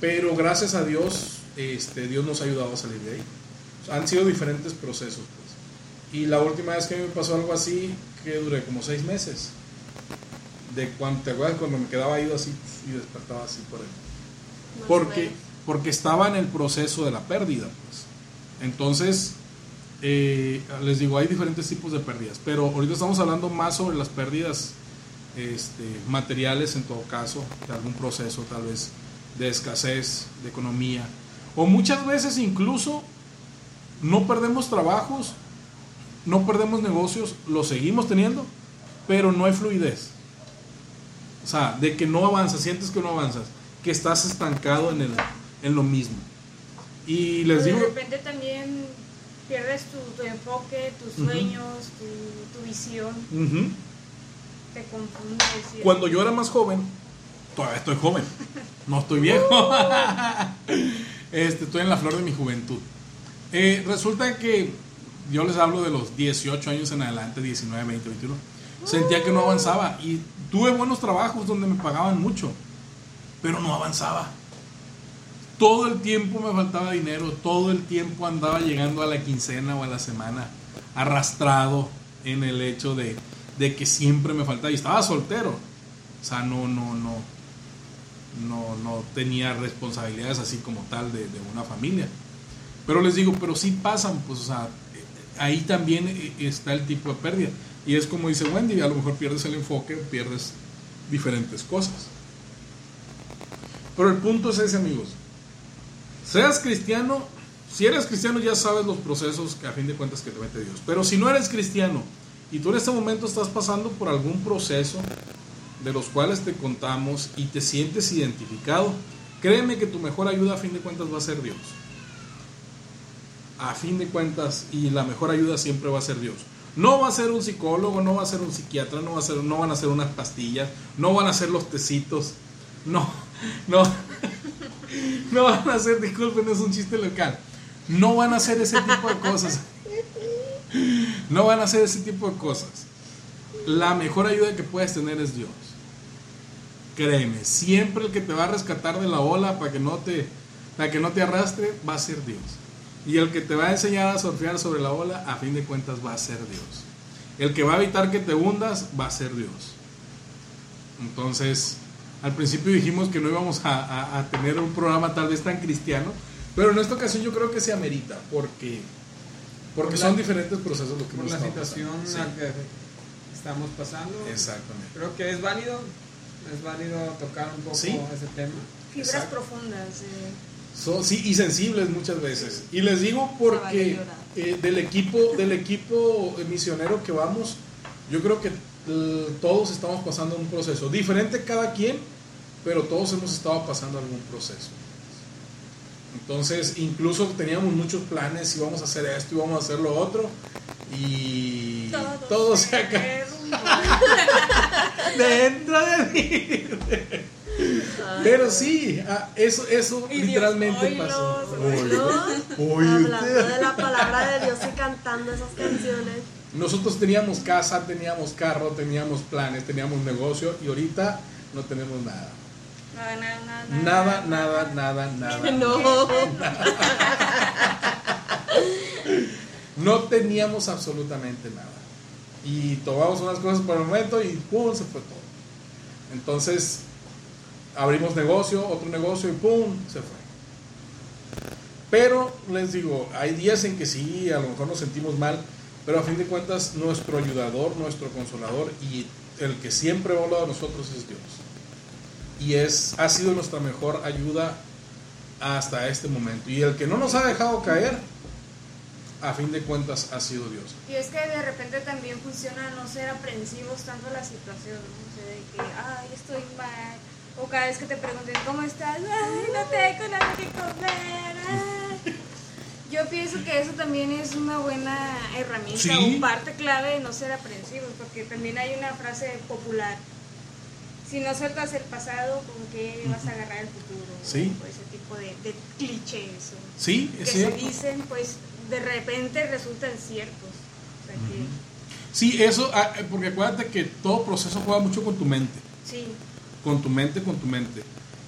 Pero gracias a Dios, este, Dios nos ha ayudado a salir de ahí. Han sido diferentes procesos. pues. Y la última vez que me pasó algo así, que duré como seis meses. De cuando, ¿Te acuerdas cuando me quedaba ido así y despertaba así por ahí? O porque, porque estaba en el proceso de la pérdida. Pues. Entonces, eh, les digo, hay diferentes tipos de pérdidas, pero ahorita estamos hablando más sobre las pérdidas este, materiales en todo caso, de algún proceso tal vez de escasez, de economía, o muchas veces incluso no perdemos trabajos, no perdemos negocios, los seguimos teniendo, pero no hay fluidez. O sea, de que no avanzas, sientes que no avanzas, que estás estancado en, el, en lo mismo. Y les digo, de repente también pierdes tu, tu enfoque, tus sueños, tu, tu visión, Ujú. te confundes. y- Cuando yo era más joven, todavía estoy joven, no estoy viejo, este, estoy en la flor de mi juventud. Eh, resulta que yo les hablo de los 18 años en adelante, 19, 20, 21. Sentía que no avanzaba y tuve buenos trabajos donde me pagaban mucho, pero no avanzaba. Todo el tiempo me faltaba dinero, todo el tiempo andaba llegando a la quincena o a la semana arrastrado en el hecho de, de que siempre me faltaba y estaba soltero. O sea, no, no, no, no, no tenía responsabilidades así como tal de, de una familia. Pero les digo, pero sí pasan, pues, ahí también eh, está el tipo de pérdida. Y es como dice Wendy, a lo mejor pierdes el enfoque, pierdes diferentes cosas. Pero el punto es ese, amigos. Seas cristiano, si eres cristiano ya sabes los procesos que a fin de cuentas que te mete Dios. Pero si no eres cristiano y tú en este momento estás pasando por algún proceso de los cuales te contamos y te sientes identificado, créeme que tu mejor ayuda a fin de cuentas va a ser Dios. A fin de cuentas, y la mejor ayuda siempre va a ser Dios. No va a ser un psicólogo, no va a ser un psiquiatra, no, va a ser, no van a ser unas pastillas, no van a ser los tecitos, no, no, no van a ser, disculpen, es un chiste local, no van a hacer ese tipo de cosas. No van a hacer ese tipo de cosas. La mejor ayuda que puedes tener es Dios. Créeme, siempre el que te va a rescatar de la ola para que no te, para que no te arrastre va a ser Dios. Y el que te va a enseñar a surfear sobre la ola, a fin de cuentas va a ser Dios. El que va a evitar que te hundas, va a ser Dios. Entonces, al principio dijimos que no íbamos a, a- a tener un programa tal vez tan cristiano, pero en esta ocasión yo creo que se amerita, porque, porque Por son la- diferentes procesos lo que por hemos la estado situación la que estamos pasando. Sí, exactamente. Creo que es válido, es válido tocar un poco Sí. ese tema. Fibras Exacto. profundas. eh. Son- sí, y sensibles muchas veces. Y les digo porque eh, del equipo del equipo misionero que vamos, yo creo que eh, todos estamos pasando un proceso diferente cada quien, pero todos hemos estado pasando algún proceso. Entonces, incluso teníamos muchos planes, íbamos a hacer esto, íbamos a hacer lo otro, y todo, se acabó dentro de mí. Pero sí, ah, eso, eso Y Dios, literalmente oílos, pasó. Hablando de la palabra de Dios y cantando esas canciones. Nosotros teníamos casa, teníamos carro, teníamos planes, teníamos negocio y ahorita no tenemos nada. Nada, nada, nada. Nada, nada, nada, nada. No. No teníamos absolutamente nada. Y tomamos unas cosas por el momento y ¡pum! se fue todo. Entonces, abrimos negocio, otro negocio y ¡pum! se fue. Pero les digo, hay días en que sí, a lo mejor nos sentimos mal, pero a fin de cuentas nuestro ayudador, nuestro consolador y el que siempre va a nosotros es Dios. Y es, ha sido nuestra mejor ayuda hasta este momento. Y el que no nos ha dejado caer, a fin de cuentas ha sido Dios. Y es que de repente también funciona no ser aprensivos tanto la situación, ¿no? O sea, de que, ay, estoy mal. O cada vez que te pregunten, ¿cómo estás? Ay, no tengo nada que comer. ay. Yo pienso que eso también es una buena herramienta Sí. o parte clave de no ser aprensivos, porque también hay una frase popular. Si no sueltas el pasado, ¿con qué vas a agarrar el futuro? Sí. O ese tipo de, de clichés. ¿o? Sí, que es se cierto. dicen, pues de repente resultan ciertos. O sea que, Sí, eso, ah, eh, porque acuérdate que todo proceso juega mucho con tu mente. sí, Con tu mente, con tu mente.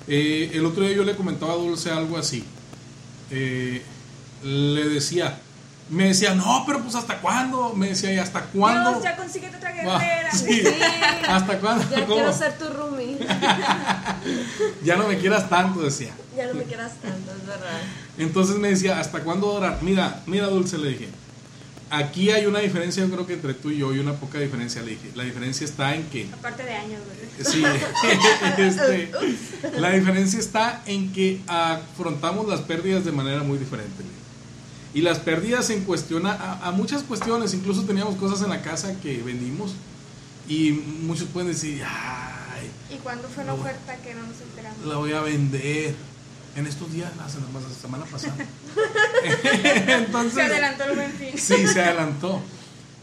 Eh, el otro día yo le comentaba a Dulce algo así. Eh, le decía, me decía, no, pero pues hasta cuándo? Me decía, ¿y hasta cuándo? Dios, ya consíguete otra Ah, guerrera. sí. ¿Hasta cuándo? Ya ¿Cómo? quiero ser tu roomie. Ya no me quieras tanto, decía. Ya no me quieras tanto, es verdad. Entonces me decía, ¿hasta cuándo orar? Mira, mira, Dulce, le dije. Aquí hay una diferencia, yo creo que entre tú y yo, y una poca diferencia, le dije. La diferencia está en que Aparte de años, ¿verdad? Sí, este, la diferencia está en que afrontamos las pérdidas de manera muy diferente. Y las pérdidas en cuestión a, a muchas cuestiones, incluso teníamos cosas en la casa que vendimos y muchos pueden decir, ay, ¿Y cuándo fue la oferta que no nos enteramos? la voy a vender. En estos días, la semana, la semana pasada. Entonces, Se adelantó el buen fin. Sí, se adelantó.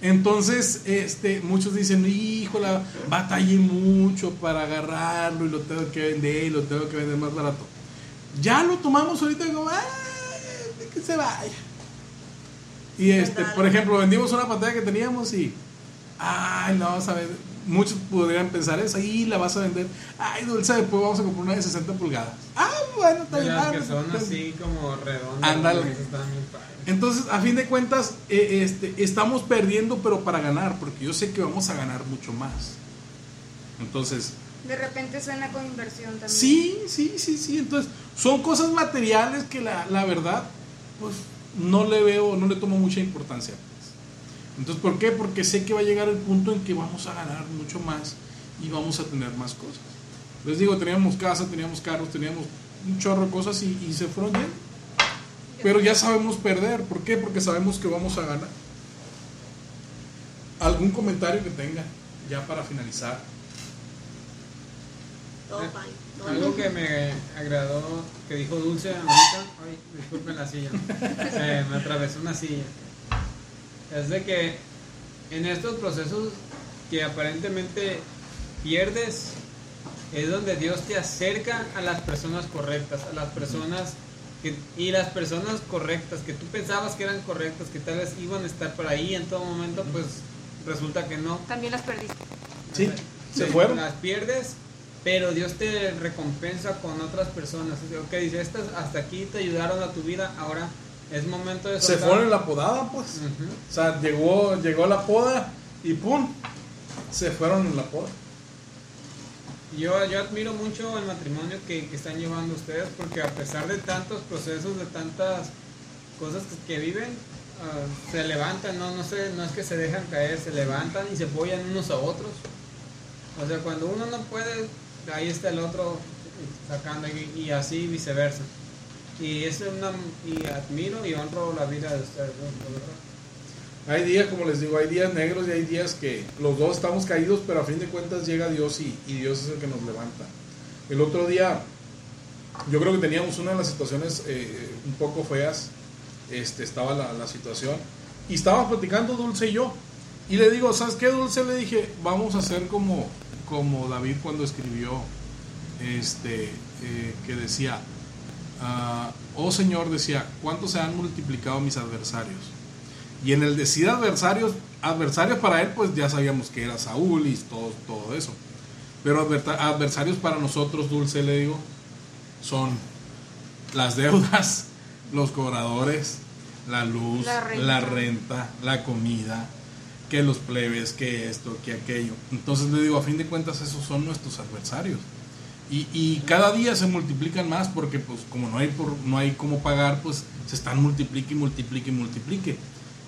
Entonces, este, muchos dicen, híjole, batallé mucho para agarrarlo y lo tengo que vender y lo tengo que vender más barato. Ya lo tomamos ahorita y como, "Ay, que se vaya. Y este, por ejemplo, vendimos una pantalla que teníamos y, ay, a vender. Muchos podrían pensar eso, y la vas a vender. Ay, dulce, después vamos a comprar una de 60 pulgadas. Ah, bueno, está bien. las ah, que no son sé. así como redondas. Ándale. Entonces, a fin de cuentas, eh, este, estamos perdiendo, pero para ganar, porque yo sé que vamos a ganar mucho más. Entonces, De repente suena con inversión también. sí, sí, sí, sí. Entonces, son cosas materiales que la, la verdad, pues, no le veo, no le tomo mucha importancia. Entonces, ¿por qué? Porque sé que va a llegar el punto en que vamos a ganar mucho más y vamos a tener más cosas. Les digo, teníamos casa, teníamos carros, teníamos un chorro de cosas y, y se fueron yendo. Pero ya sabemos perder. ¿Por qué? Porque sabemos que vamos a ganar. ¿Algún comentario que tenga ya para finalizar? Todo Eh, Algo bien. que me agradó que dijo Dulce ahorita, ay, disculpen la silla, se me atravesó una silla. Es de que en estos procesos que aparentemente pierdes, es donde Dios te acerca a las personas correctas, a las personas que, y las personas correctas que tú pensabas que eran correctas, que tal vez iban a estar por ahí en todo momento, pues resulta que no. También las perdiste. Sí, se Sí, fueron. Las pierdes, pero Dios te recompensa con otras personas. Ok, dice, estas hasta aquí te ayudaron a tu vida, ahora es momento de Se fueron en la podada, pues. O sea, llegó, llegó la poda y ¡pum! Se fueron en la poda. Yo, yo admiro mucho el matrimonio que, que están llevando ustedes porque a pesar de tantos procesos, de tantas cosas que, que viven, ah, se levantan, no, no, sé, no es que se dejan caer, se levantan y se apoyan unos a otros. O sea, cuando uno no puede, ahí está el otro sacando y, y así viceversa. Y es una, y admiro y honro la vida de ustedes, ¿no? Hay días, como les digo, hay días negros y hay días que los dos estamos caídos, pero a fin de cuentas llega Dios y, y Dios es el que nos levanta. El otro día, yo creo que teníamos una de las situaciones eh, un poco feas, este, estaba la, la situación, y estábamos platicando Dulce y yo, y le digo, ¿sabes qué, Dulce? Le dije, vamos a hacer como, como David cuando escribió, este, eh, que decía, ah, oh Señor, decía, ¿cuántos se han multiplicado mis adversarios? Y en el decir adversarios, adversarios para él, pues ya sabíamos que era Saúl y todo, todo eso. Pero adversarios para nosotros, Dulce, le digo, son las deudas, los cobradores, la luz, La renta. la renta, la comida, que los plebes, que esto, que aquello. Entonces le digo, a fin de cuentas, esos son nuestros adversarios. Y, cada día se multiplican más porque pues como no hay por, no hay cómo pagar, pues se están multiplique y multiplique y multiplique.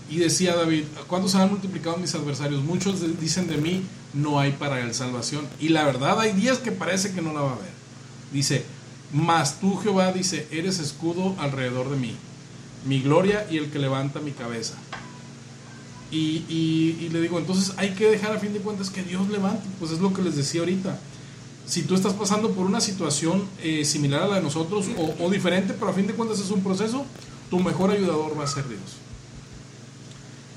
Y decía David, ¿cuándo se han multiplicado mis adversarios? Muchos dicen de mí, no hay para él salvación. Y la verdad hay días que parece que no la va a haber. Dice, mas tú Jehová, dice, eres escudo alrededor de mí, mi gloria y el que levanta mi cabeza. Y- y le digo, entonces hay que dejar a fin de cuentas que Dios levante. Pues es lo que les decía ahorita. Si tú estás pasando por una situación eh, similar a la de nosotros o, o diferente, pero a fin de cuentas es un proceso, tu mejor ayudador va a ser Dios.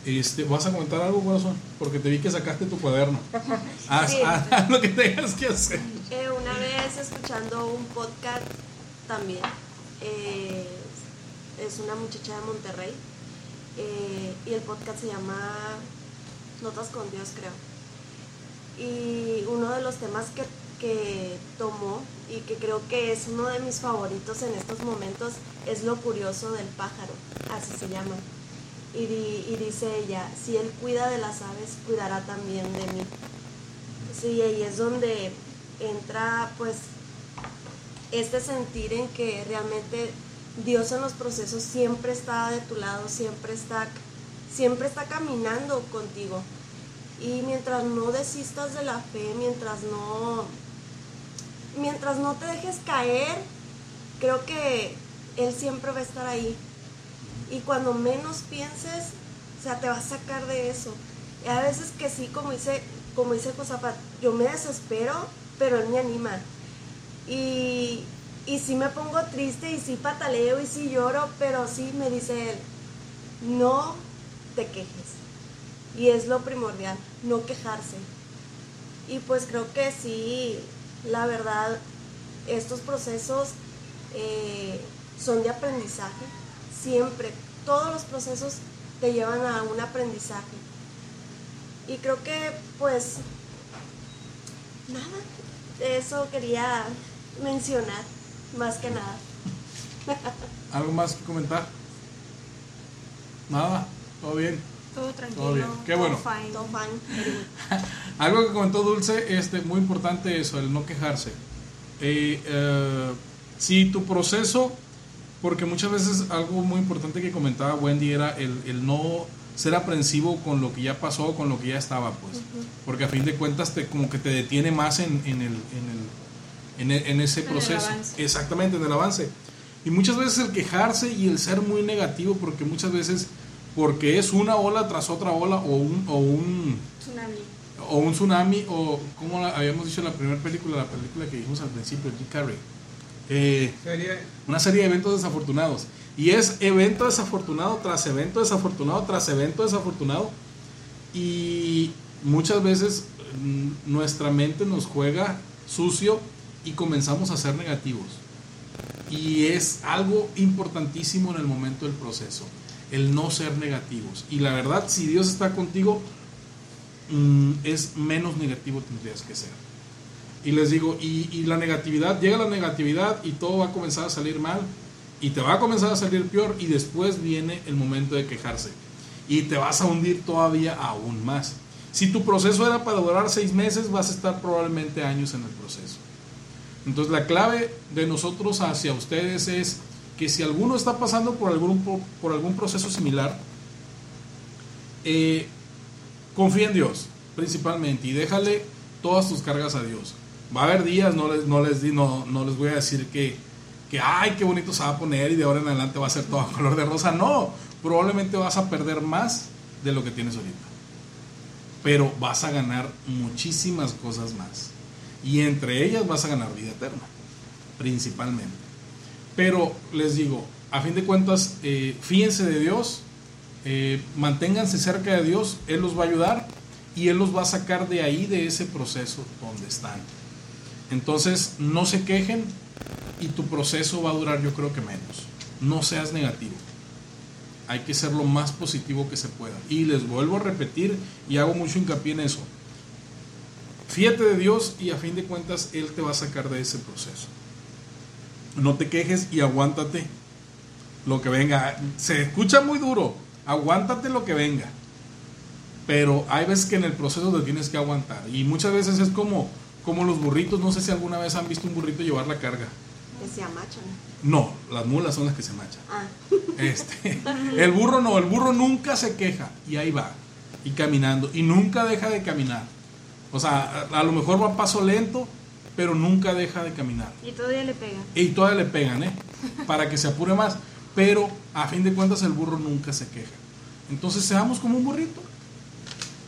Este, ¿Vas a comentar algo, corazón? Porque te vi que sacaste tu cuaderno. Haz, Sí. haz- haz lo que tengas que hacer. Eh, una vez escuchando un podcast también, eh, es una muchacha de Monterrey, y el podcast se llama Notas con Dios, creo. Y uno de los temas que, que tomó y que creo que es uno de mis favoritos en estos momentos es lo curioso del pájaro, así se llama. Y, di- y dice ella, si él cuida de las aves, cuidará también de mí. Sí, ahí es donde entra pues este sentir en que realmente Dios en los procesos siempre está de tu lado, siempre está, siempre está caminando contigo. Y mientras no desistas de la fe, mientras no, mientras no te dejes caer, creo que Él siempre va a estar ahí. Y cuando menos pienses, o sea, te va a sacar de eso. Y a veces que sí, como dice, como dice yo me desespero, pero él me anima. Y, y sí me pongo triste y sí pataleo y sí lloro, pero sí me dice él, no te quejes. Y es lo primordial, no quejarse. Y pues creo que sí, la verdad, estos procesos eh, son de aprendizaje. Siempre, todos los procesos te llevan a un aprendizaje. Y creo que pues nada, eso quería mencionar, más que nada. ¿Algo más que comentar? Nada, todo bien. Todo tranquilo. Todo bien. Qué bueno. fine. Todo fine. Algo que comentó Dulce, este, muy importante eso, el no quejarse. Eh, eh, si tu proceso, porque muchas veces algo muy importante que comentaba Wendy era el, el no ser aprensivo con lo que ya pasó, con lo que ya estaba, pues. Porque a fin de cuentas te, como que te detiene más en, en el, en, el, en, e- en ese En el proceso. avance. Exactamente, en el avance. Y muchas veces el quejarse y el ser muy negativo, porque muchas veces, porque es una ola tras otra ola o un, o un, Tsunami. o un tsunami, o como la- habíamos dicho en la primera película, la película que dijimos al principio, Jim Carrey. Eh, una serie de eventos desafortunados. Y es evento desafortunado tras evento desafortunado tras evento desafortunado. Y muchas veces mm, nuestra mente nos juega sucio y comenzamos a ser negativos. Y es algo importantísimo en el momento del proceso, el no ser negativos. Y la verdad, si Dios está contigo, mm, es menos negativo tendrías que ser. Y les digo, y, y la negatividad, llega la negatividad y todo va a comenzar a salir mal y te va a comenzar a salir peor y después viene el momento de quejarse y te vas a hundir todavía aún más. Si tu proceso era para durar seis meses, vas a estar probablemente años en el proceso. Entonces la clave de nosotros hacia ustedes es que si alguno está pasando por algún, por, algún proceso similar, eh, confía en Dios principalmente y déjale todas tus cargas a Dios. Va a haber días, no les, no les, di- no, no les voy a decir que, que, ay, qué bonito se va a poner y de ahora en adelante va a ser todo color de rosa. No, probablemente vas a perder más de lo que tienes ahorita. Pero vas a ganar muchísimas cosas más. Y entre ellas vas a ganar vida eterna, principalmente. Pero les digo, a fin de cuentas, eh, fíjense de Dios, eh, manténganse cerca de Dios, Él los va a ayudar y Él los va a sacar de ahí, de ese proceso donde están. Entonces, no se quejen y tu proceso va a durar yo creo que menos. No seas negativo. Hay que ser lo más positivo que se pueda. Y les vuelvo a repetir y hago mucho hincapié en eso. Fíjate de Dios y a fin de cuentas Él te va a sacar de ese proceso. No te quejes y aguántate lo que venga. Se escucha muy duro. Aguántate lo que venga. Pero hay veces que en el proceso te tienes que aguantar. Y muchas veces es como, como los burritos. No sé si alguna vez han visto un burrito llevar la carga. Que se amachan. No, las mulas son las que se machan. Ah, Este, el burro no, el burro nunca se queja y ahí va, y caminando, y nunca deja de caminar. O sea, a, a lo mejor va a paso lento, pero nunca deja de caminar. Y todavía le pega. Y todavía le pegan, ¿eh? Para que se apure más. Pero a fin de cuentas el burro nunca se queja. Entonces seamos como un burrito.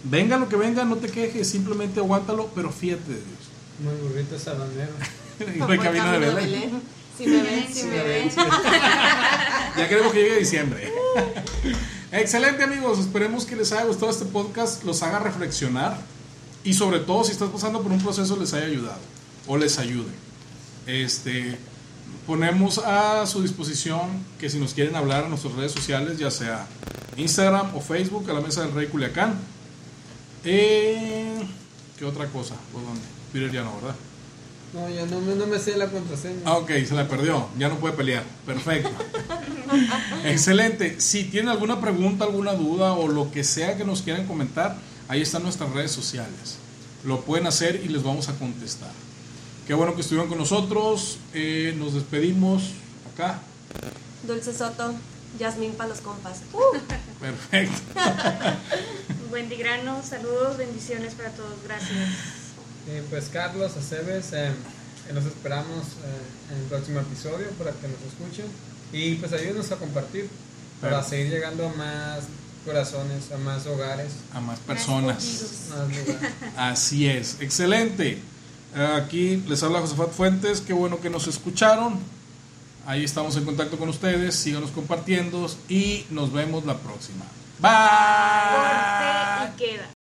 Venga lo que venga, no te quejes, simplemente aguántalo, pero fíjate de Dios. muy burrito salonero. Y no hay camino de Belén. Si me ven, si me ven. Ya queremos que llegue diciembre. Excelente amigos, esperemos que les haya gustado este podcast, los haga reflexionar y sobre todo si estás pasando por un proceso les haya ayudado o les ayude. Este, ponemos a su disposición que si nos quieren hablar a nuestras redes sociales, ya sea Instagram o Facebook, a la mesa del Rey Culiacán. Eh, ¿Qué otra cosa? ¿Por dónde? Twitter ya no, ¿verdad? No, ya no, me- no me sé la contraseña. Ah, ok, se la perdió. Ya no puede pelear. Perfecto. Excelente. Si tienen alguna pregunta, alguna duda o lo que sea que nos quieran comentar, ahí están nuestras redes sociales. Lo pueden hacer y les vamos a contestar. Qué bueno que estuvieron con nosotros. Eh, nos despedimos acá. Dulce Soto, Yasmín para los compas. Perfecto. Wendy Grano, saludos, bendiciones para todos. Gracias. Eh, pues Carlos, Aceves, eh, eh, los esperamos eh, en el próximo episodio para que nos escuchen y pues ayúdenos a compartir para Perfecto. seguir llegando a más corazones, a más hogares, A más personas. Más más lugares. Así es. Excelente. Aquí les habla Josafat Fuentes, qué bueno que nos escucharon. Ahí estamos en contacto con ustedes, síganos compartiendo y nos vemos la próxima. Bye. Corte y queda.